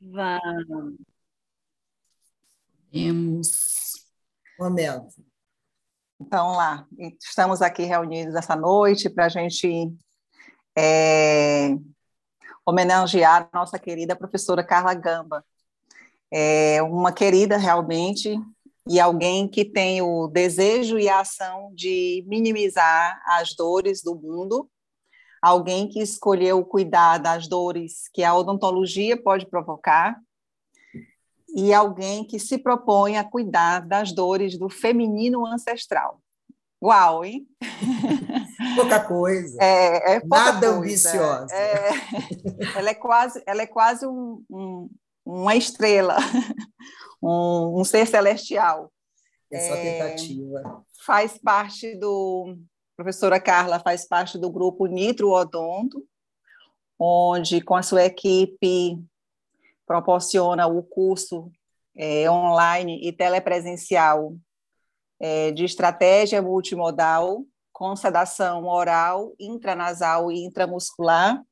Vamos. Temos. Momento. Então, lá, estamos aqui reunidos essa noite para a gente é, homenagear a nossa querida professora Carla Gamba. É uma querida, realmente, e alguém que tem o desejo e a ação de minimizar as dores do mundo, alguém que escolheu cuidar das dores que a odontologia pode provocar, e alguém que se propõe a cuidar das dores do feminino ancestral. Uau, hein? Pouca coisa. É, é pouca Nada coisa. ambiciosa. É, ela é quase, ela é quase um, um, uma estrela, um, um, ser celestial. É só tentativa. Faz parte do. Professora Carla faz parte do grupo Nitro Odonto, onde, com a sua equipe, proporciona o curso é, online e telepresencial é, de estratégia multimodal com sedação oral, intranasal e intramuscular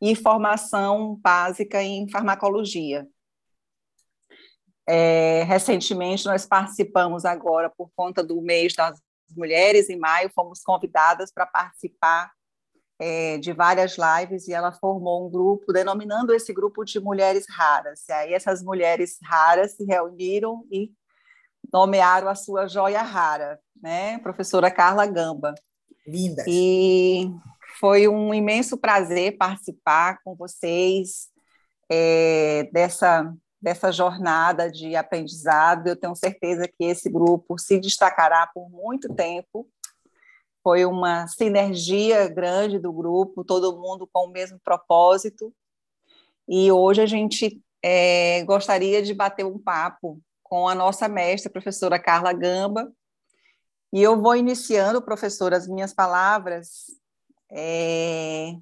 e formação básica em farmacologia. É, recentemente, nós participamos agora, por conta do mês das mulheres, em maio, fomos convidadas para participar é, de várias lives e ela formou um grupo, denominando esse grupo de mulheres raras. E aí essas mulheres raras se reuniram e nomearam a sua joia rara, né? Professora Carla Gamba. Linda. E foi um imenso prazer participar com vocês é, dessa dessa jornada de aprendizado. Eu tenho certeza que esse grupo se destacará por muito tempo. Foi uma sinergia grande do grupo, todo mundo com o mesmo propósito. E hoje a gente é, gostaria de bater um papo com a nossa mestra, a professora Carla Gamba. E eu vou iniciando, professora, as minhas palavras. É,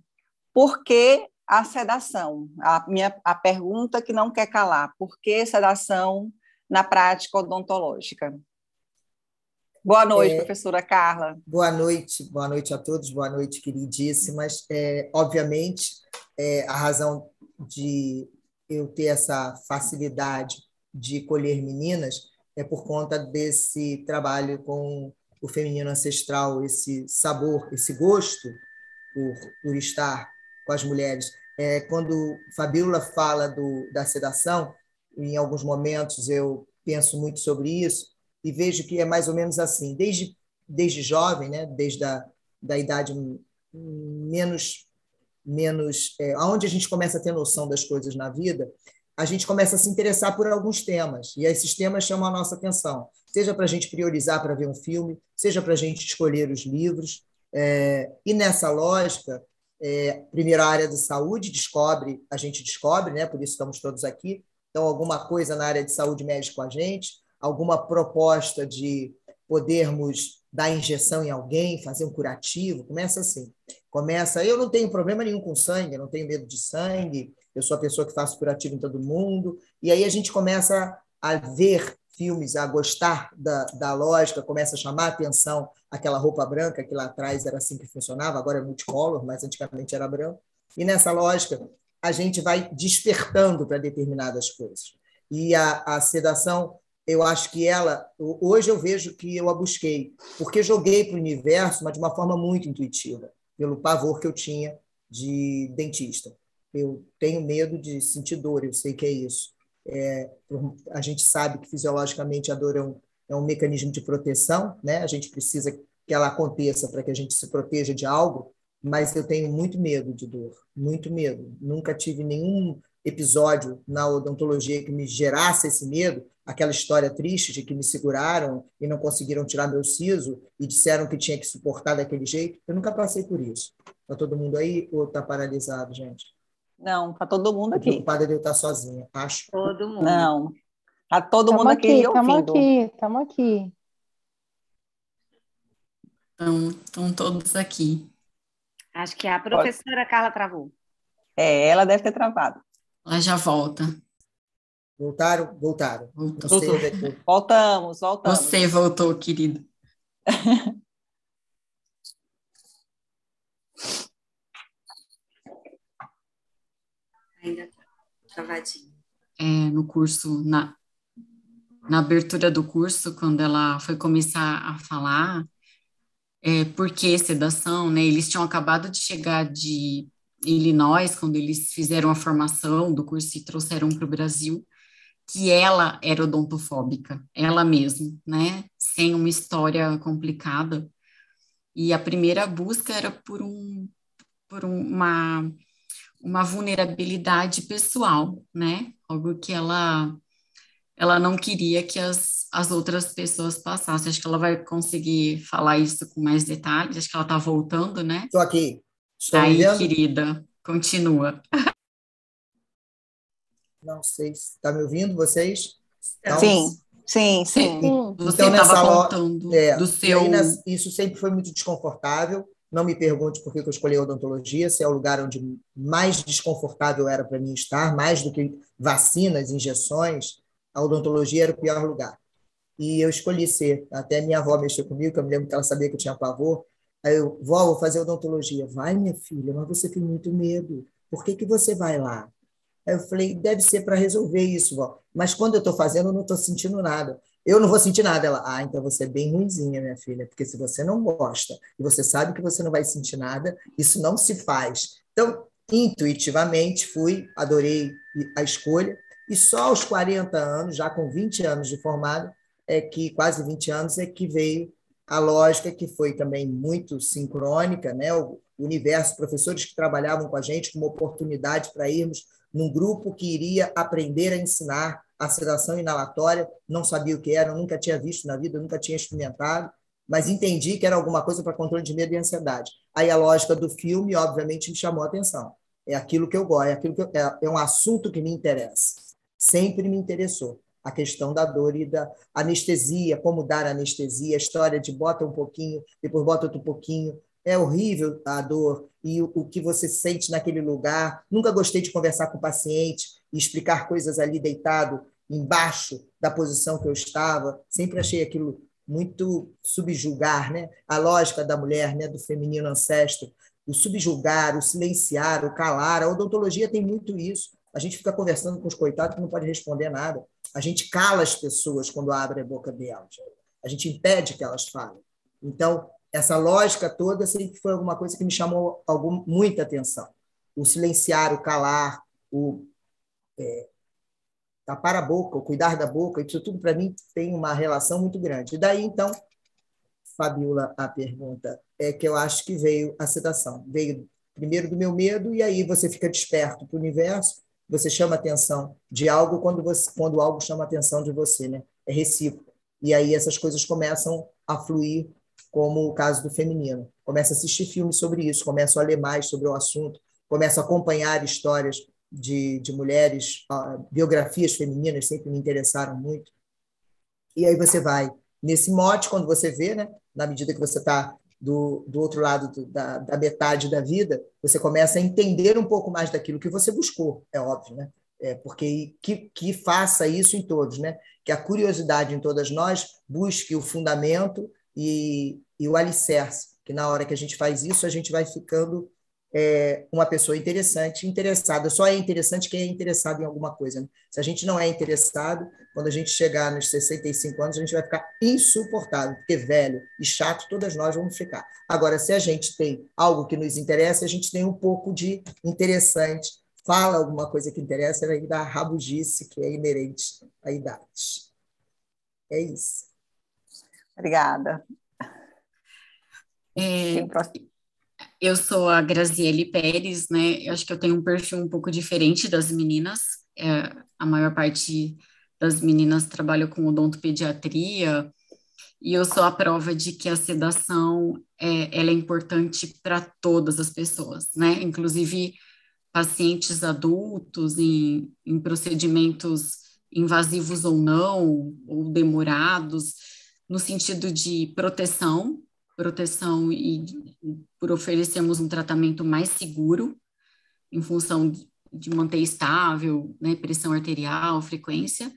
por que a sedação? A, minha, a pergunta que não quer calar: por que sedação na prática odontológica? Boa noite, é, professora Carla. Boa noite, boa noite a todos, boa noite, queridíssimas. É, obviamente, é, a razão de eu ter essa facilidade de colher meninas é por conta desse trabalho com o feminino ancestral, esse sabor, esse gosto por, por estar com as mulheres. É, quando Fabíola fala do, da sedação, em alguns momentos eu penso muito sobre isso e vejo que é mais ou menos assim, desde, desde jovem, né, desde a da idade menos menos é, aonde a gente começa a ter noção das coisas na vida, a gente começa a se interessar por alguns temas, e esses temas chamam a nossa atenção, seja para a gente priorizar para ver um filme, seja para a gente escolher os livros. É, e nessa lógica, é, primeiro a área de saúde descobre, a gente descobre, né, por isso estamos todos aqui, então alguma coisa na área de saúde mexe com a gente, alguma proposta de podermos dar injeção em alguém, fazer um curativo, começa assim. Começa, eu não tenho problema nenhum com sangue, não tenho medo de sangue, eu sou a pessoa que faço curativo em todo mundo. E aí a gente começa a ver filmes, a gostar da, da lógica, começa a chamar a atenção aquela roupa branca que lá atrás era assim que funcionava, agora é multicolor, mas antigamente era branco. E nessa lógica, a gente vai despertando para determinadas coisas. E a, a sedação, eu acho que ela, hoje eu vejo que eu a busquei, porque joguei para o universo, mas de uma forma muito intuitiva, pelo pavor que eu tinha de dentista. Eu tenho medo de sentir dor, eu sei que é isso. É, a gente sabe que fisiologicamente a dor é um, é um mecanismo de proteção, né? A gente precisa que ela aconteça para que a gente se proteja de algo, mas eu tenho muito medo de dor, muito medo. Nunca tive nenhum episódio na odontologia que me gerasse esse medo, aquela história triste de que me seguraram e não conseguiram tirar meu siso e disseram que tinha que suportar daquele jeito. Eu nunca passei por isso. Está todo mundo aí ou está paralisado, gente? Não, tá todo mundo aqui. O padre deve estar sozinho, acho. Todo mundo. Não. Tá todo tamo mundo aqui, aqui ouvindo. Estamos aqui, estamos aqui. Estão todos aqui. Acho que a professora Carla travou. É, ela deve ter travado. Ela já volta. Voltaram? Voltaram. Voltou. Você. Voltamos, voltamos. Você voltou, querido. Ainda tá travadinho. é, no curso, na, na abertura do curso, quando ela foi começar a falar é, por que sedação, né? Eles tinham acabado de chegar de Illinois, quando eles fizeram a formação do curso e trouxeram para o Brasil, que ela era odontofóbica, ela mesma, né? Sem uma história complicada. E a primeira busca era por, um, por uma, uma vulnerabilidade pessoal, né? Algo que ela, ela não queria que as, as outras pessoas passassem. Acho que ela vai conseguir falar isso com mais detalhes. Acho que ela está voltando, né? Estou aqui. Estou Aí, querida, continua. Não sei se está me ouvindo, vocês? Então, sim, sim, sim. Você então, estava contando é, do seu... Nessa, isso sempre foi muito desconfortável. Não me pergunte por que eu escolhi a odontologia, se é o lugar onde mais desconfortável era para mim estar, mais do que vacinas, injeções, a odontologia era o pior lugar. E eu escolhi ser. Até minha avó mexeu comigo, que eu me lembro que ela sabia que eu tinha pavor. Aí eu, vó, vou fazer odontologia. Vai, minha filha, mas você tem muito medo. Por que, que você vai lá? Aí eu falei, deve ser para resolver isso, vó. Mas quando eu estou fazendo, eu não estou sentindo nada. Eu não vou sentir nada. Ela, ah, então você é bem ruimzinha, minha filha, porque se você não gosta e você sabe que você não vai sentir nada, isso não se faz. Então, intuitivamente, fui, adorei a escolha, e só aos 40 anos, já com 20 anos de formado, é que quase 20 anos, é que veio a lógica que foi também muito sincrônica, né? o universo, professores que trabalhavam com a gente, com uma oportunidade para irmos num grupo que iria aprender a ensinar a sedação inalatória, não sabia o que era, nunca tinha visto na vida, nunca tinha experimentado, mas entendi que era alguma coisa para controle de medo e ansiedade. Aí a lógica do filme, obviamente, me chamou a atenção. É aquilo que eu gosto, é, aquilo que eu, é, é um assunto que me interessa. Sempre me interessou a questão da dor e da anestesia, como dar anestesia, a história de bota um pouquinho, depois bota outro pouquinho. É horrível a dor e o, o que você sente naquele lugar. Nunca gostei de conversar com o paciente e explicar coisas ali deitado embaixo da posição que eu estava. Sempre achei aquilo muito subjugar, né? A lógica da mulher, né, do feminino ancestro, o subjugar, o silenciar, o calar. A odontologia tem muito isso. A gente fica conversando com os coitados que não pode responder nada. A gente cala as pessoas quando abre a boca delas. A gente impede que elas falem. Então, essa lógica toda sempre foi alguma coisa que me chamou algum, muita atenção. O silenciar, o calar, o é, tapar a boca, o cuidar da boca, isso tudo para mim tem uma relação muito grande. E daí, então, Fabiola, a pergunta é que eu acho que veio a sedação. Veio primeiro do meu medo, e aí você fica desperto para o universo, você chama atenção de algo quando, você, quando algo chama atenção de você, né? É recíproco. E aí essas coisas começam a fluir como o caso do feminino. Começo a assistir filmes sobre isso, começo a ler mais sobre o assunto, começo a acompanhar histórias de, de mulheres, uh, biografias femininas sempre me interessaram muito. E aí você vai nesse mote, quando você vê, né, na medida que você está do, do outro lado do, da, da metade da vida, você começa a entender um pouco mais daquilo que você buscou, é óbvio, né? É, porque que, que faça isso em todos, né? Que a curiosidade em todas nós busque o fundamento e, e o alicerce, que na hora que a gente faz isso, a gente vai ficando é, uma pessoa interessante, interessada. Só é interessante quem é interessado em alguma coisa. Né? Se a gente não é interessado, quando a gente chegar nos 65 anos, a gente vai ficar insuportável, porque velho e chato, todas nós vamos ficar. Agora, se a gente tem algo que nos interessa, a gente tem um pouco de interessante, fala alguma coisa que interessa, vai dar rabugice que é inerente à idade. É isso. Obrigada. É, eu sou a Graziele Pérez, né? Eu acho que eu tenho um perfil um pouco diferente das meninas. É, a maior parte das meninas trabalha com odontopediatria, e eu sou a prova de que a sedação é, ela é importante para todas as pessoas, né? Inclusive pacientes adultos em, em procedimentos invasivos ou não, ou demorados, no sentido de proteção, proteção e por oferecermos um tratamento mais seguro, em função de manter estável, né, pressão arterial, frequência,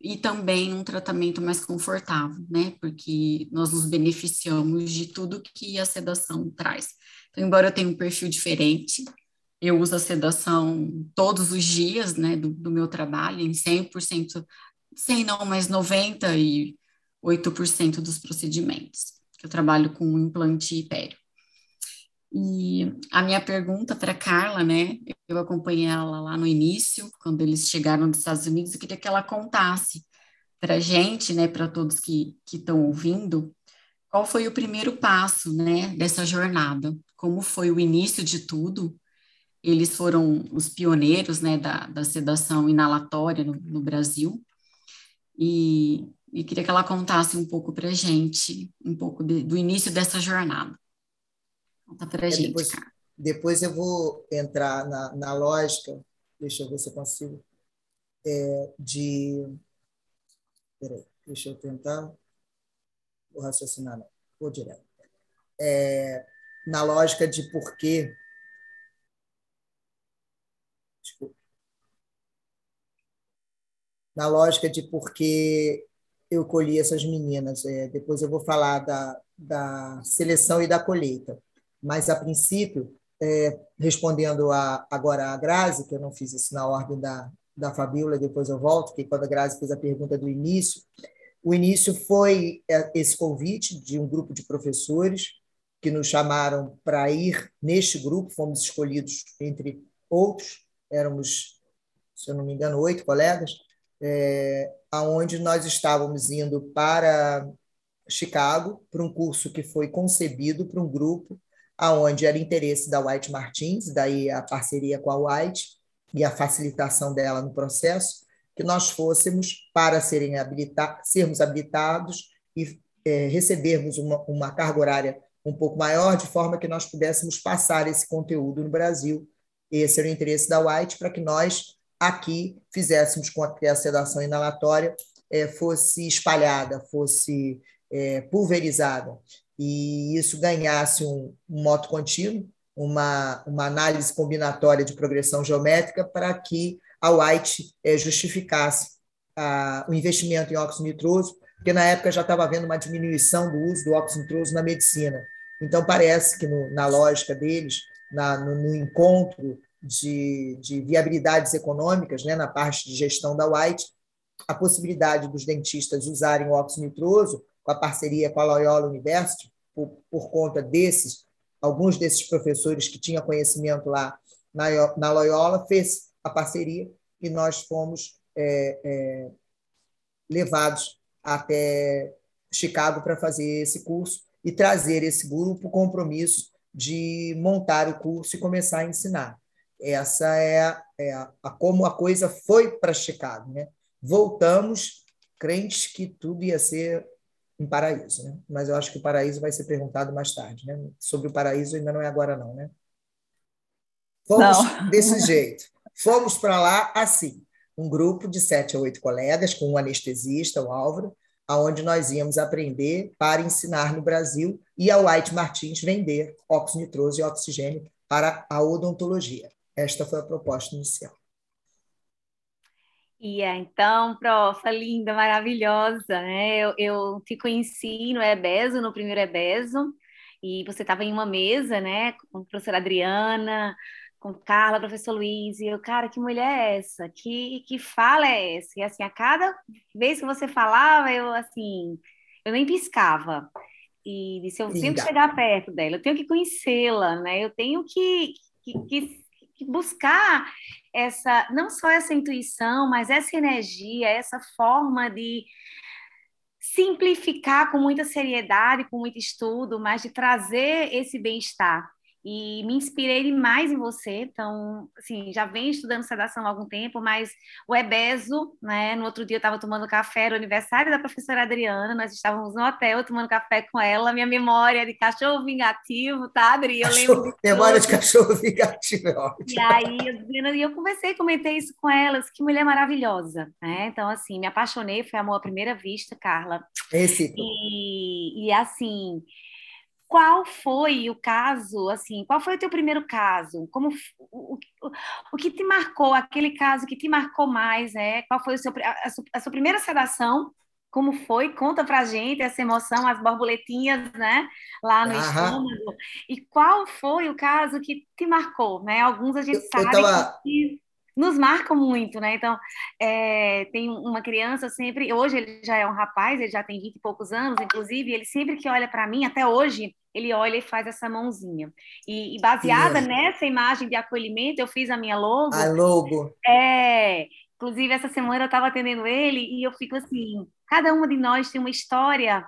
e também um tratamento mais confortável, né, porque nós nos beneficiamos de tudo que a sedação traz. Então, embora eu tenha um perfil diferente, eu uso a sedação todos os dias, né, do, do meu trabalho, em 100%, 100 não, mas 98% dos procedimentos, eu trabalho com implante pério. E a minha pergunta para Carla, né, eu acompanhei ela lá no início, quando eles chegaram dos Estados Unidos, eu queria que ela contasse para gente, né, para todos que estão ouvindo, qual foi o primeiro passo, né, dessa jornada? Como foi o início de tudo? Eles foram os pioneiros, né, da, da sedação inalatória no, no Brasil. E, e, queria que ela contasse um pouco para a gente, um pouco de, do início dessa jornada. Conta para é, gente, depois, cara. Depois eu vou entrar na, na lógica, deixa eu ver se eu consigo, é, de Peraí, deixa eu tentar. Vou raciocinar, não. Vou direto. É, na lógica de por quê. Desculpa. Na lógica de por que eu colhi essas meninas. É, depois eu vou falar da, da seleção e da colheita. Mas, a princípio, é, respondendo a, agora a Grazi, que eu não fiz isso na ordem da, da Fabíola, depois eu volto, que quando a Grazi fez a pergunta do início, o início foi é, esse convite de um grupo de professores que nos chamaram para ir neste grupo, fomos escolhidos entre outros, éramos, se eu não me engano, oito colegas, é, aonde nós estávamos indo para Chicago, para um curso que foi concebido para um grupo aonde era interesse da White Martins, daí a parceria com a White, e a facilitação dela no processo, que nós fôssemos para serem habilita sermos habilitados e é, recebermos uma, uma carga horária um pouco maior, de forma que nós pudéssemos passar esse conteúdo no Brasil. Esse era o interesse da White, para que nós aqui fizéssemos com que a sedação inalatória é, fosse espalhada, fosse é, pulverizada, e isso ganhasse um, um moto contínuo, uma, uma análise combinatória de progressão geométrica para que a White é, justificasse a, o investimento em óxido nitroso, porque na época já estava havendo uma diminuição do uso do óxido nitroso na medicina. Então, parece que no, na lógica deles, na, no, no, encontro de, de viabilidades econômicas, né, na parte de gestão da White, a possibilidade dos dentistas usarem o óxido nitroso, com a parceria com a Loyola University, por, por conta desses alguns desses professores que tinham conhecimento lá na, na Loyola, fez a parceria e nós fomos é, é, levados até Chicago para fazer esse curso e trazer esse grupo compromisso de montar o curso e começar a ensinar. Essa é, é a, a como a coisa foi para Chicago. Né? Voltamos crentes que tudo ia ser em paraíso, né? Mas eu acho que o paraíso vai ser perguntado mais tarde, né? Sobre o paraíso ainda não é agora não, né? Fomos não. desse jeito. Fomos para lá assim, um grupo de sete a oito colegas com um anestesista, o Álvaro, aonde nós íamos aprender para ensinar no Brasil e a White Martins vender óxido nitroso e oxigênio para a odontologia. Esta foi a proposta inicial. Ia, então, profa, linda, maravilhosa, né? Eu, eu te conheci no EBESO, no primeiro EBESO, e você estava em uma mesa, né, com a professora Adriana, com Carla, professor Luiz, e eu, cara, que mulher é essa? Que, que fala é essa? E assim, a cada vez que você falava, eu, assim, eu nem piscava. E disse, eu tenho que chegar perto dela, eu tenho que conhecê-la, né? Eu tenho que, que, que buscar essa não só essa intuição, mas essa energia, essa forma de simplificar com muita seriedade, com muito estudo, mas de trazer esse bem-estar e me inspirei demais em você. Então, assim, já venho estudando sedação há algum tempo, mas o Ebeso, né? No outro dia eu estava tomando café, era o aniversário da professora Adriana, nós estávamos no hotel tomando café com ela, minha memória de cachorro vingativo, tá, Adri? Eu cachorro, lembro. De memória de cachorro vingativo, é ótimo. E aí, eu, eu conversei, comentei isso com elas, que mulher maravilhosa, né? Então, assim, me apaixonei, foi amor à primeira vista, Carla. Esse. E, e assim qual foi o caso, assim, qual foi o teu primeiro caso? Como o, o, o que te marcou, aquele caso que te marcou mais, né? Qual foi o seu, a, a, sua, primeira sedação como foi? Conta pra gente essa emoção, as borboletinhas, né? Lá no Aham. estômago. E qual foi o caso que te marcou, né? Alguns a gente Eu, eu sabe tava, que nos marcam muito, né? Então, é, tem uma criança sempre, hoje ele já é um rapaz, ele já tem vinte e poucos anos, inclusive, ele sempre que olha para mim, até hoje, ele olha e faz essa mãozinha. E, e baseada lindo. nessa imagem de acolhimento, eu fiz a minha logo, A logo. é, inclusive, essa semana eu estava atendendo ele e eu fico assim, cada uma de nós tem uma história,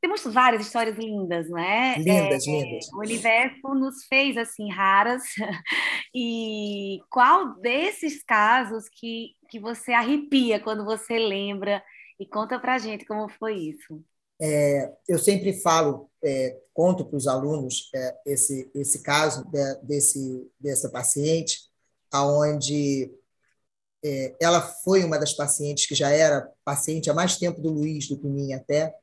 temos várias histórias lindas, né? É, Lindas, lindas. o universo nos fez assim raras. E qual desses casos que, que você arrepia quando você lembra? E conta pra gente como foi isso. Eu sempre falo, é, conto para os alunos é, esse, esse caso de- desse, dessa paciente, aonde é, ela foi uma das pacientes que já era paciente há mais tempo do Luiz, do que minha até.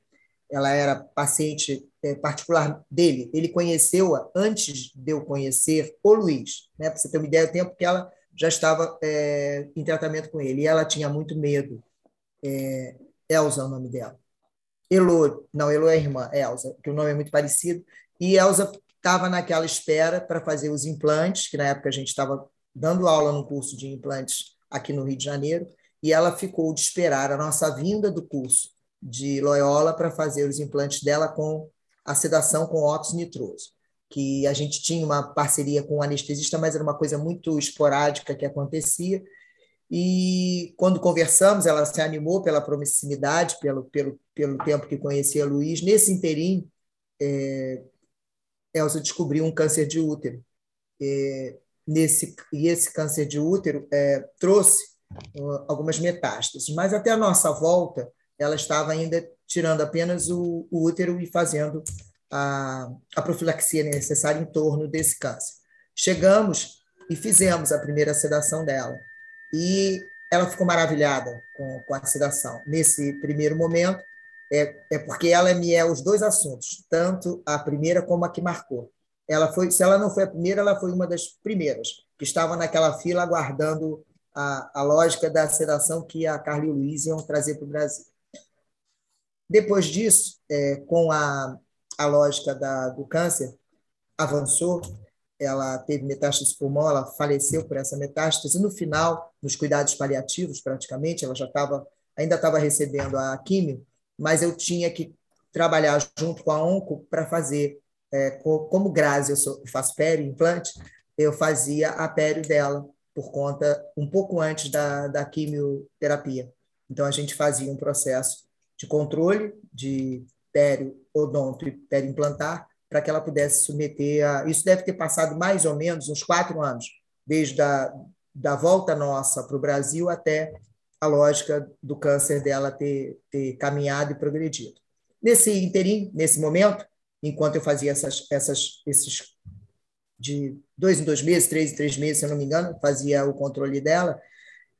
Ela era paciente é, particular dele. Ele conheceu-a antes de eu conhecer o Luiz, né? Para você ter uma ideia do tempo que ela já estava é, em tratamento com ele. E ela tinha muito medo. É, Elza é o nome dela. Elo, não, Elo é a irmã, Elza, que o nome é muito parecido. E Elza estava naquela espera para fazer os implantes, que na época a gente estava dando aula no curso de implantes aqui no Rio de Janeiro, e ela ficou de esperar a nossa vinda do curso de Loyola para fazer os implantes dela com a sedação com óxido nitroso, que a gente tinha uma parceria com o anestesista, mas era uma coisa muito esporádica que acontecia, e quando conversamos, ela se animou pela proximidade, pelo, pelo, pelo tempo que conhecia Luiz. Nesse interim, é, Elza descobriu um câncer de útero. É, nesse, e esse câncer de útero é, trouxe uh, algumas metástases, mas até a nossa volta, ela estava ainda tirando apenas o, o útero e fazendo a, a profilaxia necessária em torno desse câncer. Chegamos e fizemos a primeira sedação dela e ela ficou maravilhada com, com a sedação. Nesse primeiro momento, é, é porque ela me é os dois assuntos, tanto a primeira como a que marcou. Ela foi, se ela não foi a primeira, ela foi uma das primeiras que estava naquela fila aguardando a, a lógica da sedação que a Carla e o Luiz iam trazer para o Brasil. Depois disso, é, com a, a lógica da, do câncer, avançou, ela teve metástase pulmão, ela faleceu por essa metástase. No final, nos cuidados paliativos, praticamente, ela já estava, ainda estava recebendo a químio, mas eu tinha que trabalhar junto com a onco para fazer, é, como Grazi, eu sou, faço pério, implante, eu fazia a pério dela, por conta, um pouco antes da, da quimioterapia. Então, a gente fazia um processo de controle de pério, odonto e pério implantar, para que ela pudesse submeter a. Isso deve ter passado mais ou menos uns quatro anos, desde a da volta nossa para o Brasil até a lógica do câncer dela ter, ter caminhado e progredido. Nesse interim, nesse momento, enquanto eu fazia essas, essas, esses de dois em dois meses, três em três meses, se eu não me engano, fazia o controle dela,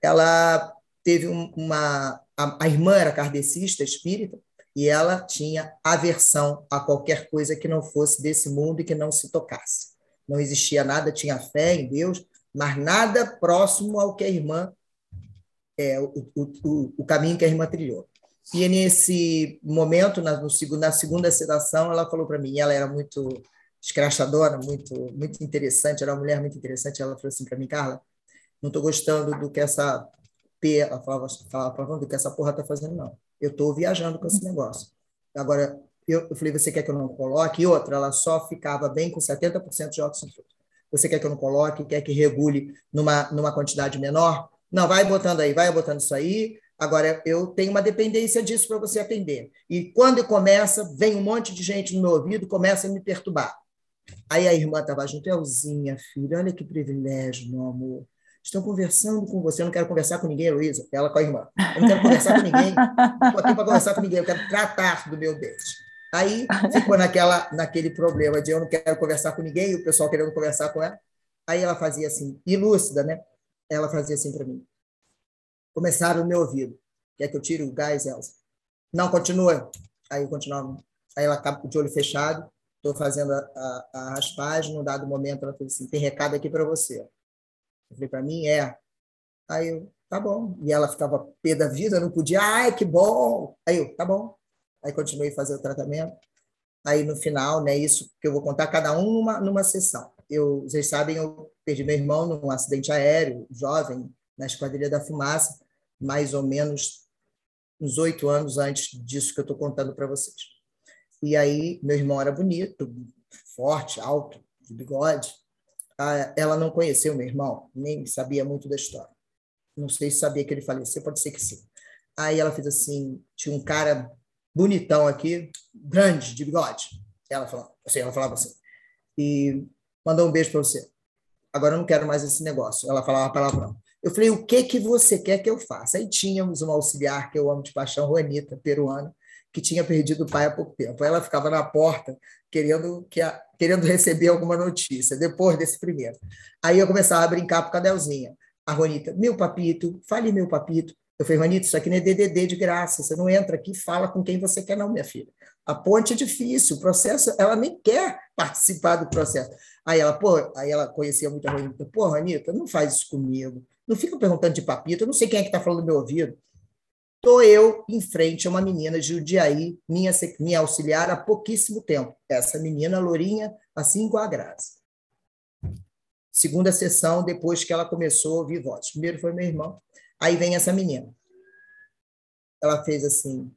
ela teve uma. A, a irmã era kardecista, espírita, e ela tinha aversão a qualquer coisa que não fosse desse mundo e que não se tocasse. Não existia nada, tinha fé em Deus, mas nada próximo ao que a irmã, é, o, o, o caminho que a irmã trilhou. E nesse momento, na, no, na segunda sedação, ela falou para mim, ela era muito escrachadora, muito, muito interessante, era uma mulher muito interessante, ela falou assim para mim, Carla, não estou gostando do que essa ela falava, falava do que essa porra tá fazendo, não. Eu estou viajando com esse negócio. Agora, eu, eu, falei, você quer que eu não coloque? E outra, ela só ficava bem com 70% de óxido Você quer que eu não coloque? Quer que regule numa, numa quantidade menor? Não, vai botando aí, vai botando isso aí. Agora, eu tenho uma dependência disso para você atender. E quando começa, vem um monte de gente no meu ouvido, começa a me perturbar. Aí a irmã estava junto, Elzinha, filha, olha que privilégio, meu amor. Estou conversando com você, eu não quero conversar com ninguém, Luísa, ela com a irmã. Eu não quero conversar com ninguém, estou aqui para conversar com ninguém, eu quero tratar do meu dente. Aí ficou naquela, naquele problema de eu não quero conversar com ninguém e o pessoal querendo conversar com ela. Aí ela fazia assim, ilúcida, né? Ela fazia assim para mim. Começaram no meu ouvido. Quer que eu tire o gás, Elsa? Não, continua. Aí eu continuava. Aí ela acaba de olho fechado, estou fazendo a, a, a raspagem, num dado momento ela falou assim, tem recado aqui para você. Eu falei, para mim é. Aí eu, tá bom. E ela ficava pé da vida, não podia, ai, que bom. Aí eu, tá bom. Aí continuei a fazer o tratamento. Aí no final, né, isso que eu vou contar cada um numa, numa sessão. Eu, vocês sabem, eu perdi meu irmão num acidente aéreo, jovem, na Esquadrilha da Fumaça, mais ou menos uns oito anos antes disso que eu estou contando para vocês. E aí, meu irmão era bonito, forte, alto, de bigode. Ah, ela não conheceu meu irmão, nem sabia muito da história. Não sei se sabia que ele faleceu, pode ser que sim. Aí ela fez assim: tinha um cara bonitão aqui, grande, de bigode. Ela falava assim, ela falava assim, e mandou um beijo para você. Agora eu não quero mais esse negócio. Ela falava palavrão. Eu falei, o que que você quer que eu faça? Aí tínhamos uma auxiliar que eu amo de paixão, Juanita, peruana, que tinha perdido o pai há pouco tempo. Ela ficava na porta querendo que a, querendo receber alguma notícia depois desse primeiro. Aí eu começava a brincar com a Cadelzinha. A Juanita, meu papito, fale meu papito. Eu falei, Juanita, isso aqui não é DDD de graça. Você não entra aqui e fala com quem você quer, não, minha filha. A ponte é difícil, o processo, ela nem quer participar do processo. Aí ela, pô, aí ela conhecia muito a Juanita. Pô, Juanita, não faz isso comigo. Não fica perguntando de papito, eu não sei quem é que está falando no meu ouvido. Estou eu em frente a uma menina de Judiaí, minha, minha auxiliar há pouquíssimo tempo. Essa menina, Lourinha, assim com a Graça. Segunda sessão, depois que ela começou a ouvir voz. Primeiro foi meu irmão, aí vem essa menina. Ela fez assim: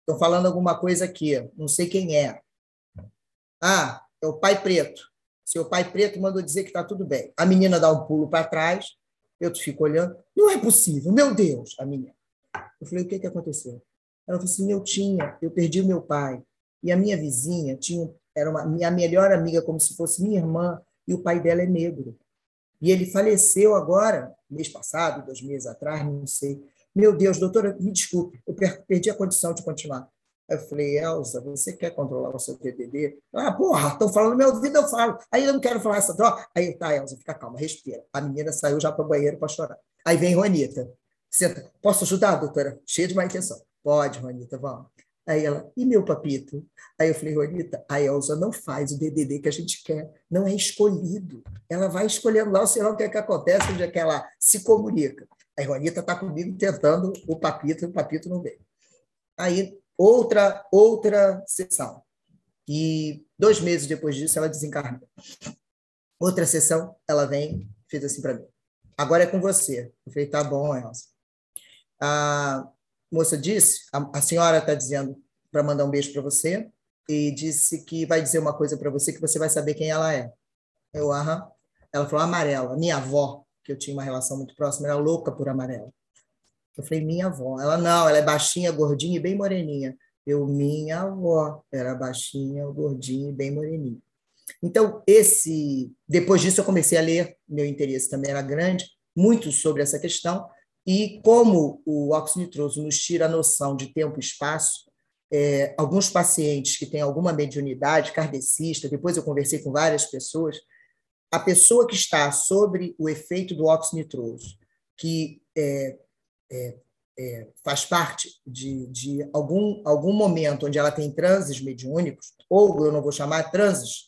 estou falando alguma coisa aqui, não sei quem é. Ah, é o pai preto. Seu pai preto mandou dizer que está tudo bem. A menina dá um pulo para trás, eu fico olhando. Não é possível, meu Deus, a menina. Eu falei, o que, que aconteceu? Ela falou assim, eu tinha, eu perdi o meu pai. E a minha vizinha tinha, era uma minha melhor amiga, como se fosse minha irmã, e o pai dela é negro. E ele faleceu agora, mês passado, dois meses atrás, não sei. Meu Deus, doutora, me desculpe, eu perdi a condição de continuar. Eu falei, Elza, você quer controlar o seu TDD? Ah, porra, estão falando meu ouvido, eu falo. Aí eu não quero falar essa droga. Aí, tá, Elza, fica calma, respira. A menina saiu já para o banheiro para chorar. Aí vem Juanita. Senta. Posso ajudar, doutora? Cheia de má intenção. Pode, Juanita, vamos. Aí ela, e meu papito? Aí eu falei, Juanita, a Elza não faz o DDD que a gente quer, não é escolhido. Ela vai escolhendo lá, sei lá o que, é que acontece, onde é que ela se comunica. Aí Juanita está comigo tentando o papito, o papito não veio. Aí, outra, outra sessão. E dois meses depois disso, ela desencarnou. Outra sessão, ela vem, fez assim para mim. Agora é com você. Eu falei, tá bom, Elza a moça disse, a, a senhora está dizendo para mandar um beijo para você e disse que vai dizer uma coisa para você que você vai saber quem ela é. Eu, aham. Ela falou amarela. Minha avó, que eu tinha uma relação muito próxima, era louca por amarela. Eu falei, minha avó. Ela, não, ela é baixinha, gordinha e bem moreninha. Eu, minha avó, era baixinha, gordinha e bem moreninha. Então, esse, depois disso eu comecei a ler, meu interesse também era grande, muito sobre essa questão, e como o óxido nitroso nos tira a noção de tempo e espaço, é, alguns pacientes que têm alguma mediunidade kardecista, depois eu conversei com várias pessoas, a pessoa que está sobre o efeito do óxido nitroso, que é, é, é, faz parte de, de, algum, algum momento onde ela tem transes mediúnicos, ou eu não vou chamar transes,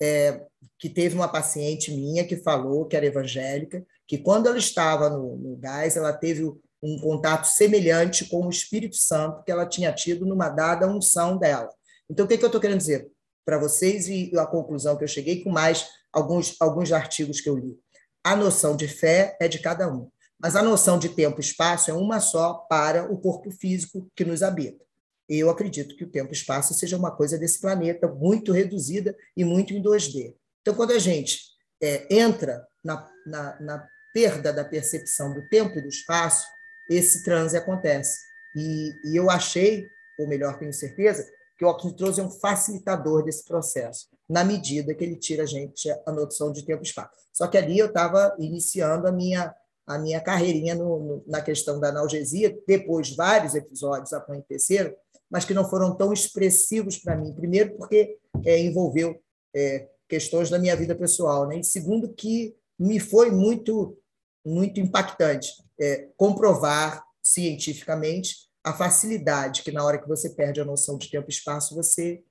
é, que teve uma paciente minha que falou que era evangélica, que quando ela estava no, no gás, ela teve um contato semelhante com o Espírito Santo que ela tinha tido numa dada unção dela. Então, o que, que eu estou querendo dizer para vocês e a conclusão que eu cheguei com mais alguns, alguns artigos que eu li? A noção de fé é de cada um, mas a noção de tempo e espaço é uma só para o corpo físico que nos habita. Eu acredito que o tempo e espaço seja uma coisa desse planeta muito reduzida e muito em 2D. Então, quando a gente é, entra na, na, na perda da percepção do tempo e do espaço, esse transe acontece. E, e eu achei, ou melhor, tenho certeza, que o oxynitrose é um facilitador desse processo, na medida que ele tira a gente a noção de tempo e espaço. Só que ali eu estava iniciando a minha a minha carreirinha no, no, na questão da analgesia, depois vários episódios aconteceram, mas que não foram tão expressivos para mim. Primeiro, porque é, envolveu é, questões da minha vida pessoal, né? e segundo, que me foi muito muito impactante é, comprovar cientificamente a facilidade que na hora que você perde a noção de tempo e espaço você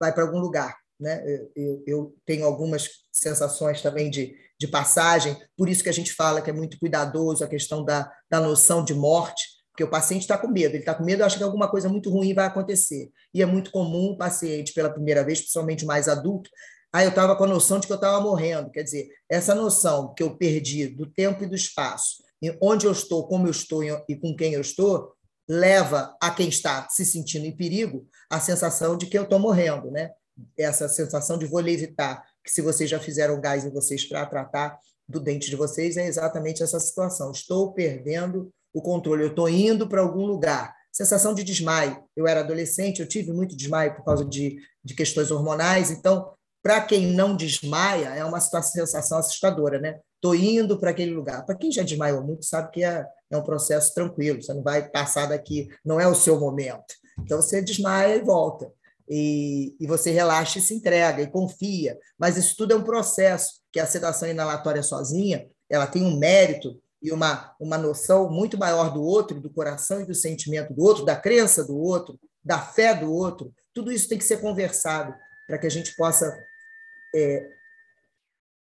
vai para algum lugar né eu, eu, tenho algumas sensações também de de passagem, por isso que a gente fala que é muito cuidadoso a questão da, da noção de morte, porque o paciente está com medo, ele está com medo, acha que alguma coisa muito ruim vai acontecer. E é muito comum o paciente, pela primeira vez, principalmente mais adulto, ah, eu estava com a noção de que eu estava morrendo. Quer dizer, essa noção que eu perdi do tempo e do espaço, onde eu estou, como eu estou e com quem eu estou, leva a quem está se sentindo em perigo a sensação de que eu estou morrendo, né? Essa sensação de vou levitar, que se vocês já fizeram gás em vocês para tratar do dente de vocês, é exatamente essa situação. Estou perdendo o controle, eu estou indo para algum lugar. Sensação de desmaio. Eu era adolescente, eu tive muito desmaio por causa de, de questões hormonais, então, para quem não desmaia, é uma sensação assustadora, né? Estou indo para aquele lugar. Para quem já desmaiou muito, sabe que é, é um processo tranquilo, você não vai passar daqui, não é o seu momento. Então, você desmaia e volta. E, e, você relaxa e se entrega e confia. Mas isso tudo é um processo que a sedação inalatória sozinha ela tem um mérito e uma, uma noção muito maior do outro, do coração e do sentimento do outro, da crença do outro, da fé do outro. Tudo isso tem que ser conversado para que a gente possa é,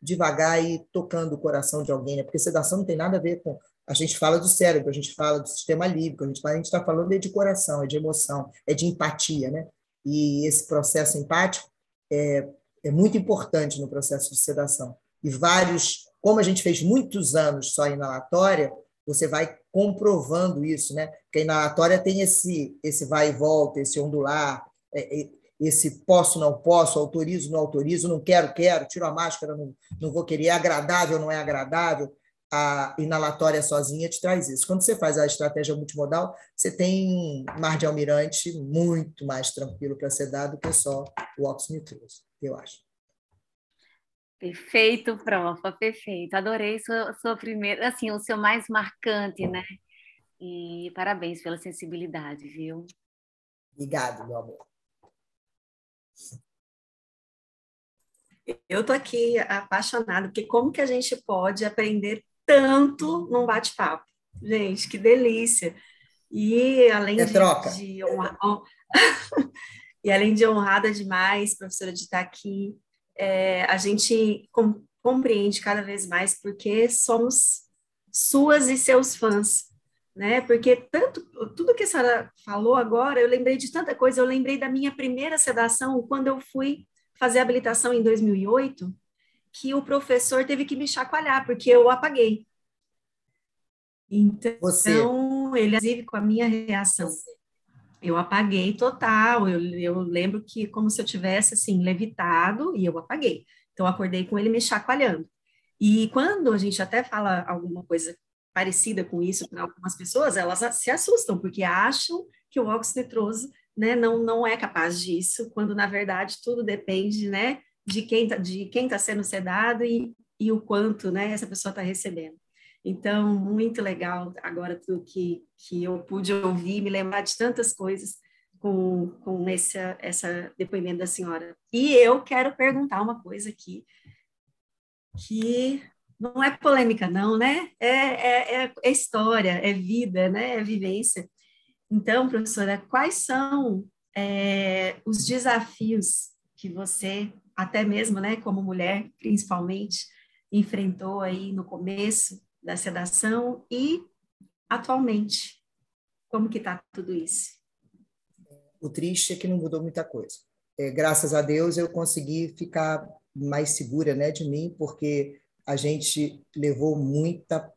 devagar e tocando o coração de alguém, né? porque sedação não tem nada a ver com. A gente fala do cérebro, a gente fala do sistema límbico, a gente está falando é de coração, é de emoção, é de empatia. Né? E esse processo empático é, é muito importante no processo de sedação. E vários como a gente fez muitos anos só inalatória, você vai comprovando isso, né? Porque a inalatória tem esse, esse vai e volta, esse ondular, é, é, esse posso, não posso, autorizo, não autorizo, não quero, quero, tiro a máscara, não, não vou querer, é agradável, não é agradável. A inalatória sozinha te traz isso. Quando você faz a estratégia multimodal, você tem um mar de almirante muito mais tranquilo para ser dado que só o óxido nitroso, eu acho. Perfeito, profa, perfeito. Adorei sua, sua primeira, assim, o seu mais marcante, né? E parabéns pela sensibilidade, viu? Obrigado, meu amor. Eu tô aqui apaixonada, porque como que a gente pode aprender tanto num bate-papo? Gente, que delícia! E além é de, troca. de honra... e além de honrada demais, professora, de estar aqui, é, a gente com, compreende cada vez mais porque somos suas e seus fãs, né? Porque tanto tudo que a senhora falou agora, eu lembrei de tanta coisa. Eu lembrei da minha primeira sedação quando eu fui fazer a habilitação em 2008, que o professor teve que me chacoalhar porque eu apaguei. Então, Você. ele inclusive com a minha reação. Você eu apaguei total. Eu, eu lembro que como se eu tivesse assim levitado e eu apaguei. Então acordei com ele me chacoalhando. E quando a gente até fala alguma coisa parecida com isso para algumas pessoas, elas se assustam porque acham que o óxido nitroso, né, não não é capaz disso, quando na verdade tudo depende, né, de quem tá, de quem está sendo sedado e, e o quanto, né, essa pessoa está recebendo. Então, muito legal agora tudo que, que eu pude ouvir, me lembrar de tantas coisas com, com esse essa depoimento da senhora. E eu quero perguntar uma coisa aqui, que não é polêmica, não, né? É, é, é, é história, é vida, né? É vivência. Então, professora, quais são é, os desafios que você, até mesmo, né, como mulher, principalmente, enfrentou aí no começo da sedação e atualmente como que está tudo isso? O triste é que não mudou muita coisa. É, graças a Deus eu consegui ficar mais segura, né, de mim, porque a gente levou muita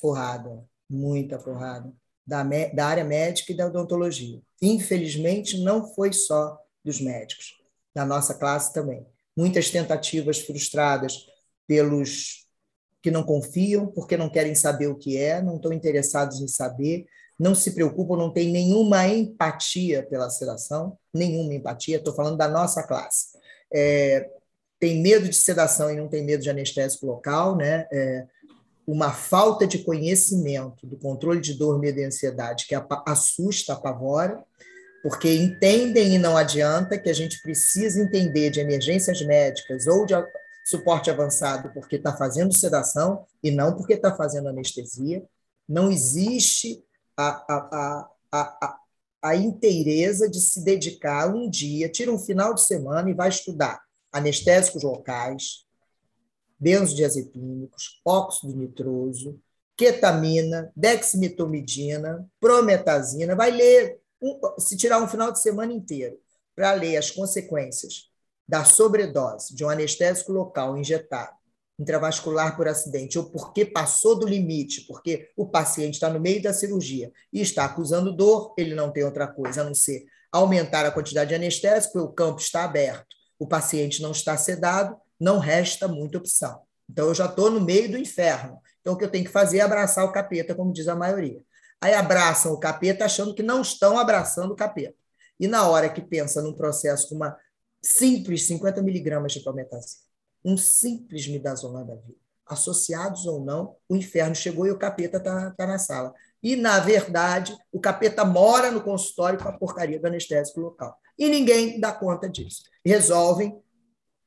porrada, muita porrada da, da área médica e da odontologia. Infelizmente, não foi só dos médicos, da nossa classe também. Muitas tentativas frustradas pelos que não confiam, porque não querem saber o que é, não estão interessados em saber, não se preocupam, não têm nenhuma empatia pela sedação, nenhuma empatia, estou falando da nossa classe. É, tem medo de sedação e não tem medo de anestésico local, né? É, uma falta de conhecimento do controle de dor, medo e ansiedade que assusta, apavora, porque entendem e não adianta que a gente precisa entender de emergências médicas ou de suporte avançado porque está fazendo sedação e não porque está fazendo anestesia. Não existe a, a, a, a, a inteireza de se dedicar um dia, tira um final de semana e vai estudar anestésicos locais, benzodiazepínicos, óxido nitroso, ketamina, dexmetomidina, prometazina. Vai ler, se tirar um final de semana inteiro para ler as consequências da sobredose de um anestésico local injetado intravascular por acidente ou porque passou do limite, porque o paciente está no meio da cirurgia e está acusando dor, ele não tem outra coisa a não ser aumentar a quantidade de anestésico, o campo está aberto, o paciente não está sedado, não resta muita opção. Então, eu já estou no meio do inferno. Então, o que eu tenho que fazer é abraçar o capeta, como diz a maioria. Aí abraçam o capeta achando que não estão abraçando o capeta. E na hora que pensa num processo com uma simples 50 miligramas de prometação, um simples midazolam da vida. Associados ou não, o inferno chegou e o capeta está tá na sala. E, na verdade, o capeta mora no consultório com a porcaria do anestésico local. E ninguém dá conta disso. Resolvem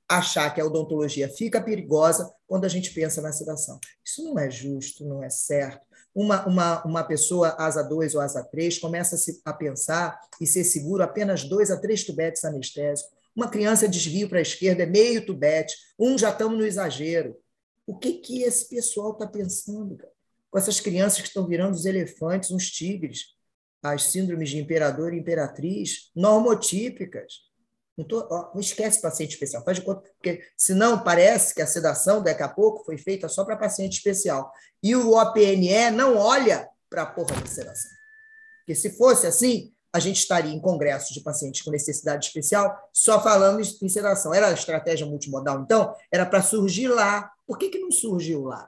achar que a odontologia fica perigosa quando a gente pensa na sedação. Isso não é justo, não é certo. Uma, uma, uma pessoa asa 2 ou asa 3 começa a, se, a pensar e ser seguro apenas dois a três tubetes anestésicos uma criança desvio para a esquerda, é meio tubete. Um já estamos no exagero. O que, que esse pessoal está pensando? Cara? Com essas crianças que estão virando os elefantes, uns tigres, as síndromes de imperador e imperatriz, normotípicas. Não, tô, ó, esquece paciente especial, faz de conta, porque senão parece que a sedação, daqui a pouco, foi feita só para paciente especial. E o OPNE não olha para a porra da sedação. Porque se fosse assim, a gente estaria em congressos de pacientes com necessidade especial só falando em sedação. Era a estratégia multimodal, então? Era para surgir lá. Por que, que não surgiu lá?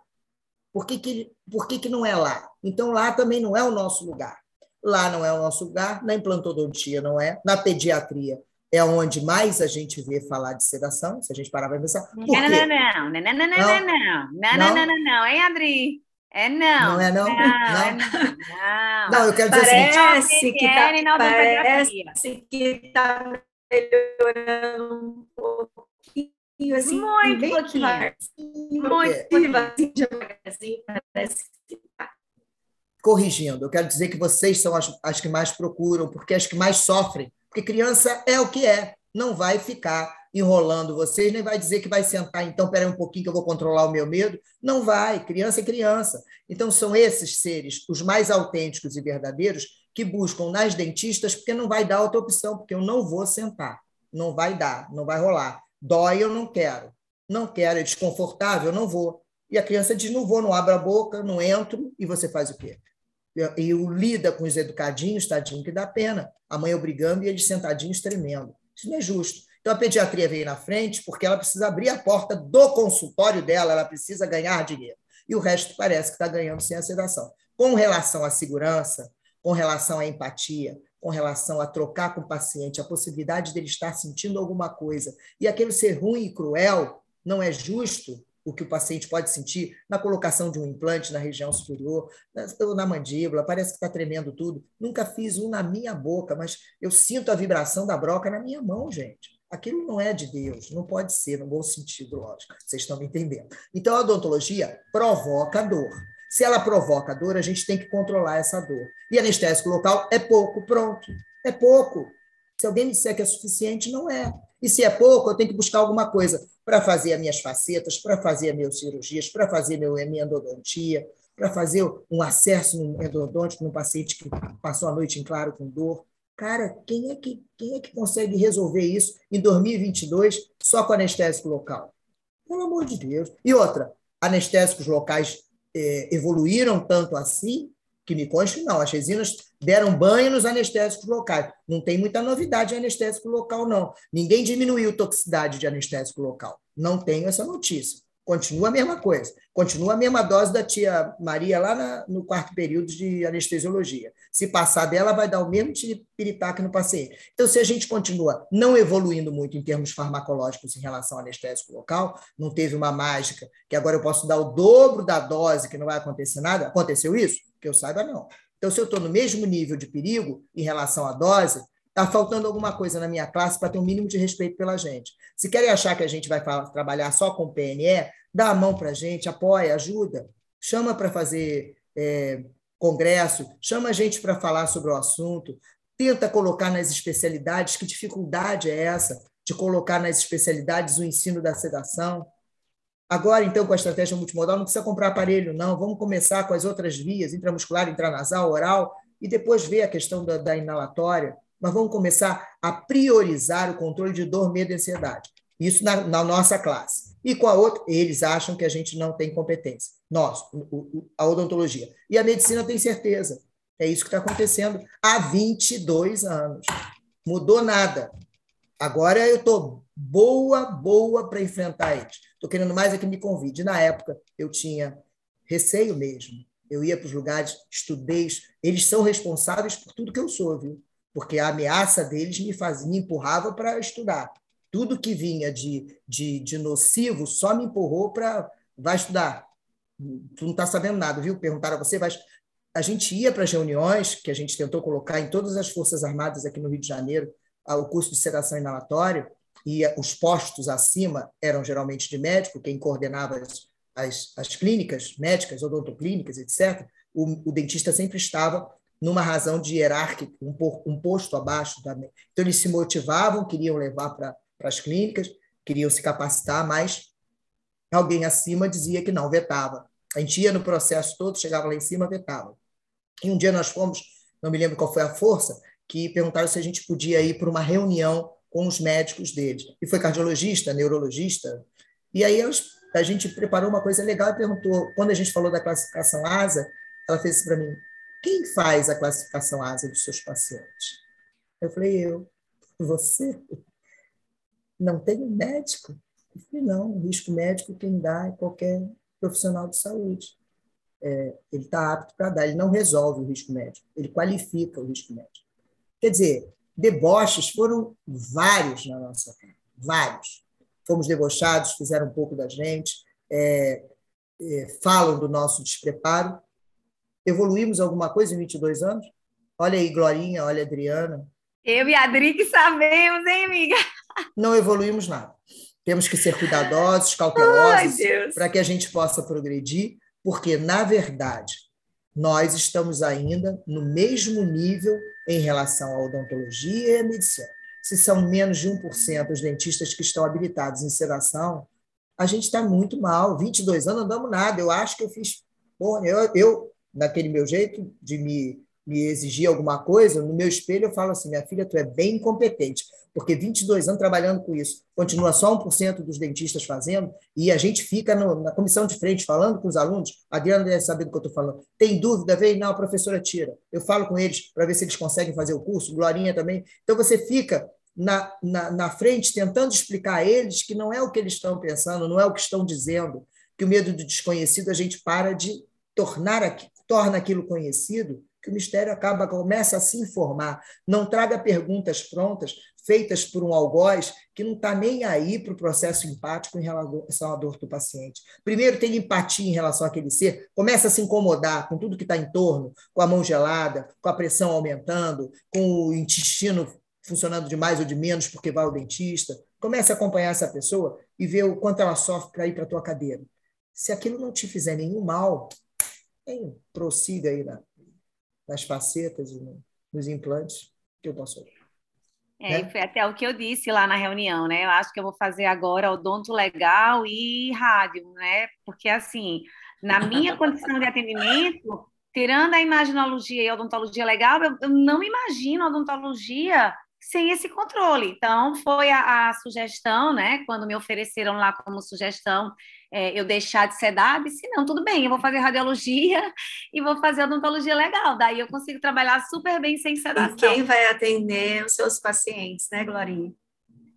Por, que, que, por que, que não é lá? Então, lá também não é o nosso lugar. Lá não é o nosso lugar, na implantodontia não é, na pediatria é onde mais a gente vê falar de sedação, se a gente parar para pensar. Não, não, não, não, não, não, não, não, não, não, não, não, não, não, não, hein, Adri? É não. Não é não? Não, não. É não. não. eu quero dizer parece assim, que tá, parece que está melhorando um pouquinho, assim, muito bem pouquinho. Muito devagarzinho, parece que tá. Corrigindo, eu quero dizer que vocês são as, as que mais procuram, porque as que mais sofrem. Porque criança é o que é, não vai ficar enrolando vocês, nem vai dizer que vai sentar, então, peraí um pouquinho que eu vou controlar o meu medo. Não vai, criança é criança. Então, são esses seres, os mais autênticos e verdadeiros, que buscam nas dentistas, porque não vai dar outra opção, porque eu não vou sentar. Não vai dar, não vai rolar. Dói, eu não quero. Não quero, é desconfortável, eu não vou. E a criança diz: não vou, não abro a boca, não entro, e você faz o quê? E o lida com os educadinhos, tadinho, que dá pena. A mãe obrigando e eles sentadinhos tremendo. Isso não é justo. Então, a pediatria veio na frente porque ela precisa abrir a porta do consultório dela, ela precisa ganhar dinheiro. E o resto parece que está ganhando sem a sedação. Com relação à segurança, com relação à empatia, com relação a trocar com o paciente, a possibilidade dele estar sentindo alguma coisa, e aquele ser ruim e cruel, não é justo o que o paciente pode sentir na colocação de um implante na região superior, na, na mandíbula, parece que está tremendo tudo. Nunca fiz um na minha boca, mas eu sinto a vibração da broca na minha mão, gente aquilo não é de Deus, não pode ser, no bom sentido, lógico, vocês estão me entendendo. Então, a odontologia provoca dor. Se ela provoca dor, a gente tem que controlar essa dor. E anestésico local é pouco, pronto. É pouco. Se alguém me disser que é suficiente, não é. E se é pouco, eu tenho que buscar alguma coisa para fazer as minhas facetas, para fazer as minhas cirurgias, para fazer meu, minha endodontia, para fazer um acesso endodôntico num paciente que passou a noite em claro com dor. Cara, quem é que, quem é que consegue resolver isso em 2022 só com anestésico local? Pelo amor de Deus. E outra, anestésicos locais é, evoluíram tanto assim que me conste, não. As resinas deram banho nos anestésicos locais. Não tem muita novidade em anestésico local, não. Ninguém diminuiu toxicidade de anestésico local. Não tenho essa notícia. Continua a mesma coisa. Continua a mesma dose da tia Maria lá na, no quarto período de anestesiologia. Se passar dela, vai dar o mesmo piritaque no paciente. Então, se a gente continua não evoluindo muito em termos farmacológicos em relação ao anestésico local, não teve uma mágica que agora eu posso dar o dobro da dose que não vai acontecer nada. Aconteceu isso? Que eu saiba, não. Então, se eu estou no mesmo nível de perigo em relação à dose, Está faltando alguma coisa na minha classe para ter um mínimo de respeito pela gente. Se querem achar que a gente vai trabalhar só com PNE, dá a mão para a gente, apoia, ajuda, chama para fazer é, congresso, chama a gente para falar sobre o assunto, tenta colocar nas especialidades. Que dificuldade é essa de colocar nas especialidades o ensino da sedação? Agora, então, com a estratégia multimodal, não precisa comprar aparelho, não. Vamos começar com as outras vias, intramuscular, intranasal, oral, e depois ver a questão da, da inalatória. Mas vamos começar a priorizar o controle de dor, medo e ansiedade. Isso na, na nossa classe. E com a outra, eles acham que a gente não tem competência. Nós, o, a odontologia. E a medicina tem certeza. É isso que está acontecendo há 22 anos. Mudou nada. Agora eu estou boa, boa para enfrentar eles. Estou querendo mais é que me convide. Na época, eu tinha receio mesmo. Eu ia para os lugares, estudei. Eles são responsáveis por tudo que eu sou, viu? Porque a ameaça deles me fazia, me empurrava para estudar. Tudo que vinha de, de, de nocivo só me empurrou para vai estudar. Tu não está sabendo nada, viu? Perguntaram a você, vai. A gente ia para as reuniões que a gente tentou colocar em todas as Forças Armadas aqui no Rio de Janeiro, o curso de sedação inalatória, e os postos acima eram geralmente de médico, quem coordenava as, as, as clínicas médicas, odontoclínicas, etc., o, o, dentista sempre estava numa razão de hierárquica, um, um posto abaixo da. Então, eles se motivavam, queriam levar para as clínicas, queriam se capacitar, mas alguém acima dizia que não, vetava. A gente ia no processo todo, chegava lá em cima, vetava. E um dia nós fomos, não me lembro qual foi a força, que perguntaram se a gente podia ir para uma reunião com os médicos deles. E foi cardiologista, neurologista. E aí a gente preparou uma coisa legal e perguntou, quando a gente falou da classificação ASA, ela fez isso para mim, quem faz a classificação ASA dos seus pacientes? Eu falei, eu. Você? Não tem médico? Eu falei, não, o risco médico quem dá é qualquer profissional de saúde. É, ele está apto para dar, ele não resolve o risco médico, ele qualifica o risco médico. Quer dizer, deboches foram vários na nossa casa, vários. Fomos debochados, fizeram um pouco da gente, é, é, falam do nosso despreparo. Evoluímos alguma coisa em 22 anos? Olha aí, Glorinha, olha, Adriana. Eu e a Adri que sabemos, hein, amiga? Não evoluímos nada. Temos que ser cuidadosos, cautelosos, para que a gente possa progredir, porque, na verdade, nós estamos ainda no mesmo nível em relação à odontologia e à medicina. Se são menos de 1% os dentistas que estão habilitados em sedação, a gente está muito mal. 22 anos não damos nada. Eu acho que eu fiz. Porra, eu, eu, naquele meu jeito de me me exigir alguma coisa, no meu espelho eu falo assim, minha filha, tu é bem incompetente, porque 22 anos trabalhando com isso, continua só 1% dos dentistas fazendo, e a gente fica no, na comissão de frente falando com os alunos, a Adriana deve saber do que eu estou falando, tem dúvida, vem, não, a professora tira, eu falo com eles para ver se eles conseguem fazer o curso, Glorinha também, então você fica na, na, na frente tentando explicar a eles que não é o que eles estão pensando, não é o que estão dizendo, que o medo do desconhecido a gente para de tornar, torna aquilo conhecido que o mistério acaba, começa a se informar. Não traga perguntas prontas, feitas por um algoz que não está nem aí para o processo empático em relação à dor do paciente. Primeiro, tem empatia em relação àquele ser, começa a se incomodar com tudo que está em torno, com a mão gelada, com a pressão aumentando, com o intestino funcionando de mais ou de menos porque vai ao dentista. Comece a acompanhar essa pessoa e ver o quanto ela sofre para ir para a tua cadeira. Se aquilo não te fizer nenhum mal, hein, prossiga aí na, nas facetas e no, nos implantes que eu posso fazer. É, né? foi até o que eu disse lá na reunião, né? Eu acho que eu vou fazer agora odonto legal e rádio, né? Porque, assim, na minha condição de atendimento, tirando a imaginologia e a odontologia legal, eu, eu não imagino a odontologia sem esse controle. Então, foi a, a, sugestão, né? Quando me ofereceram lá como sugestão é, eu deixar de sedar, disse, não, tudo bem, eu vou fazer radiologia e vou fazer odontologia legal. Daí eu consigo trabalhar super bem sem sedação. E quem vai atender os seus pacientes, né, Glorinha?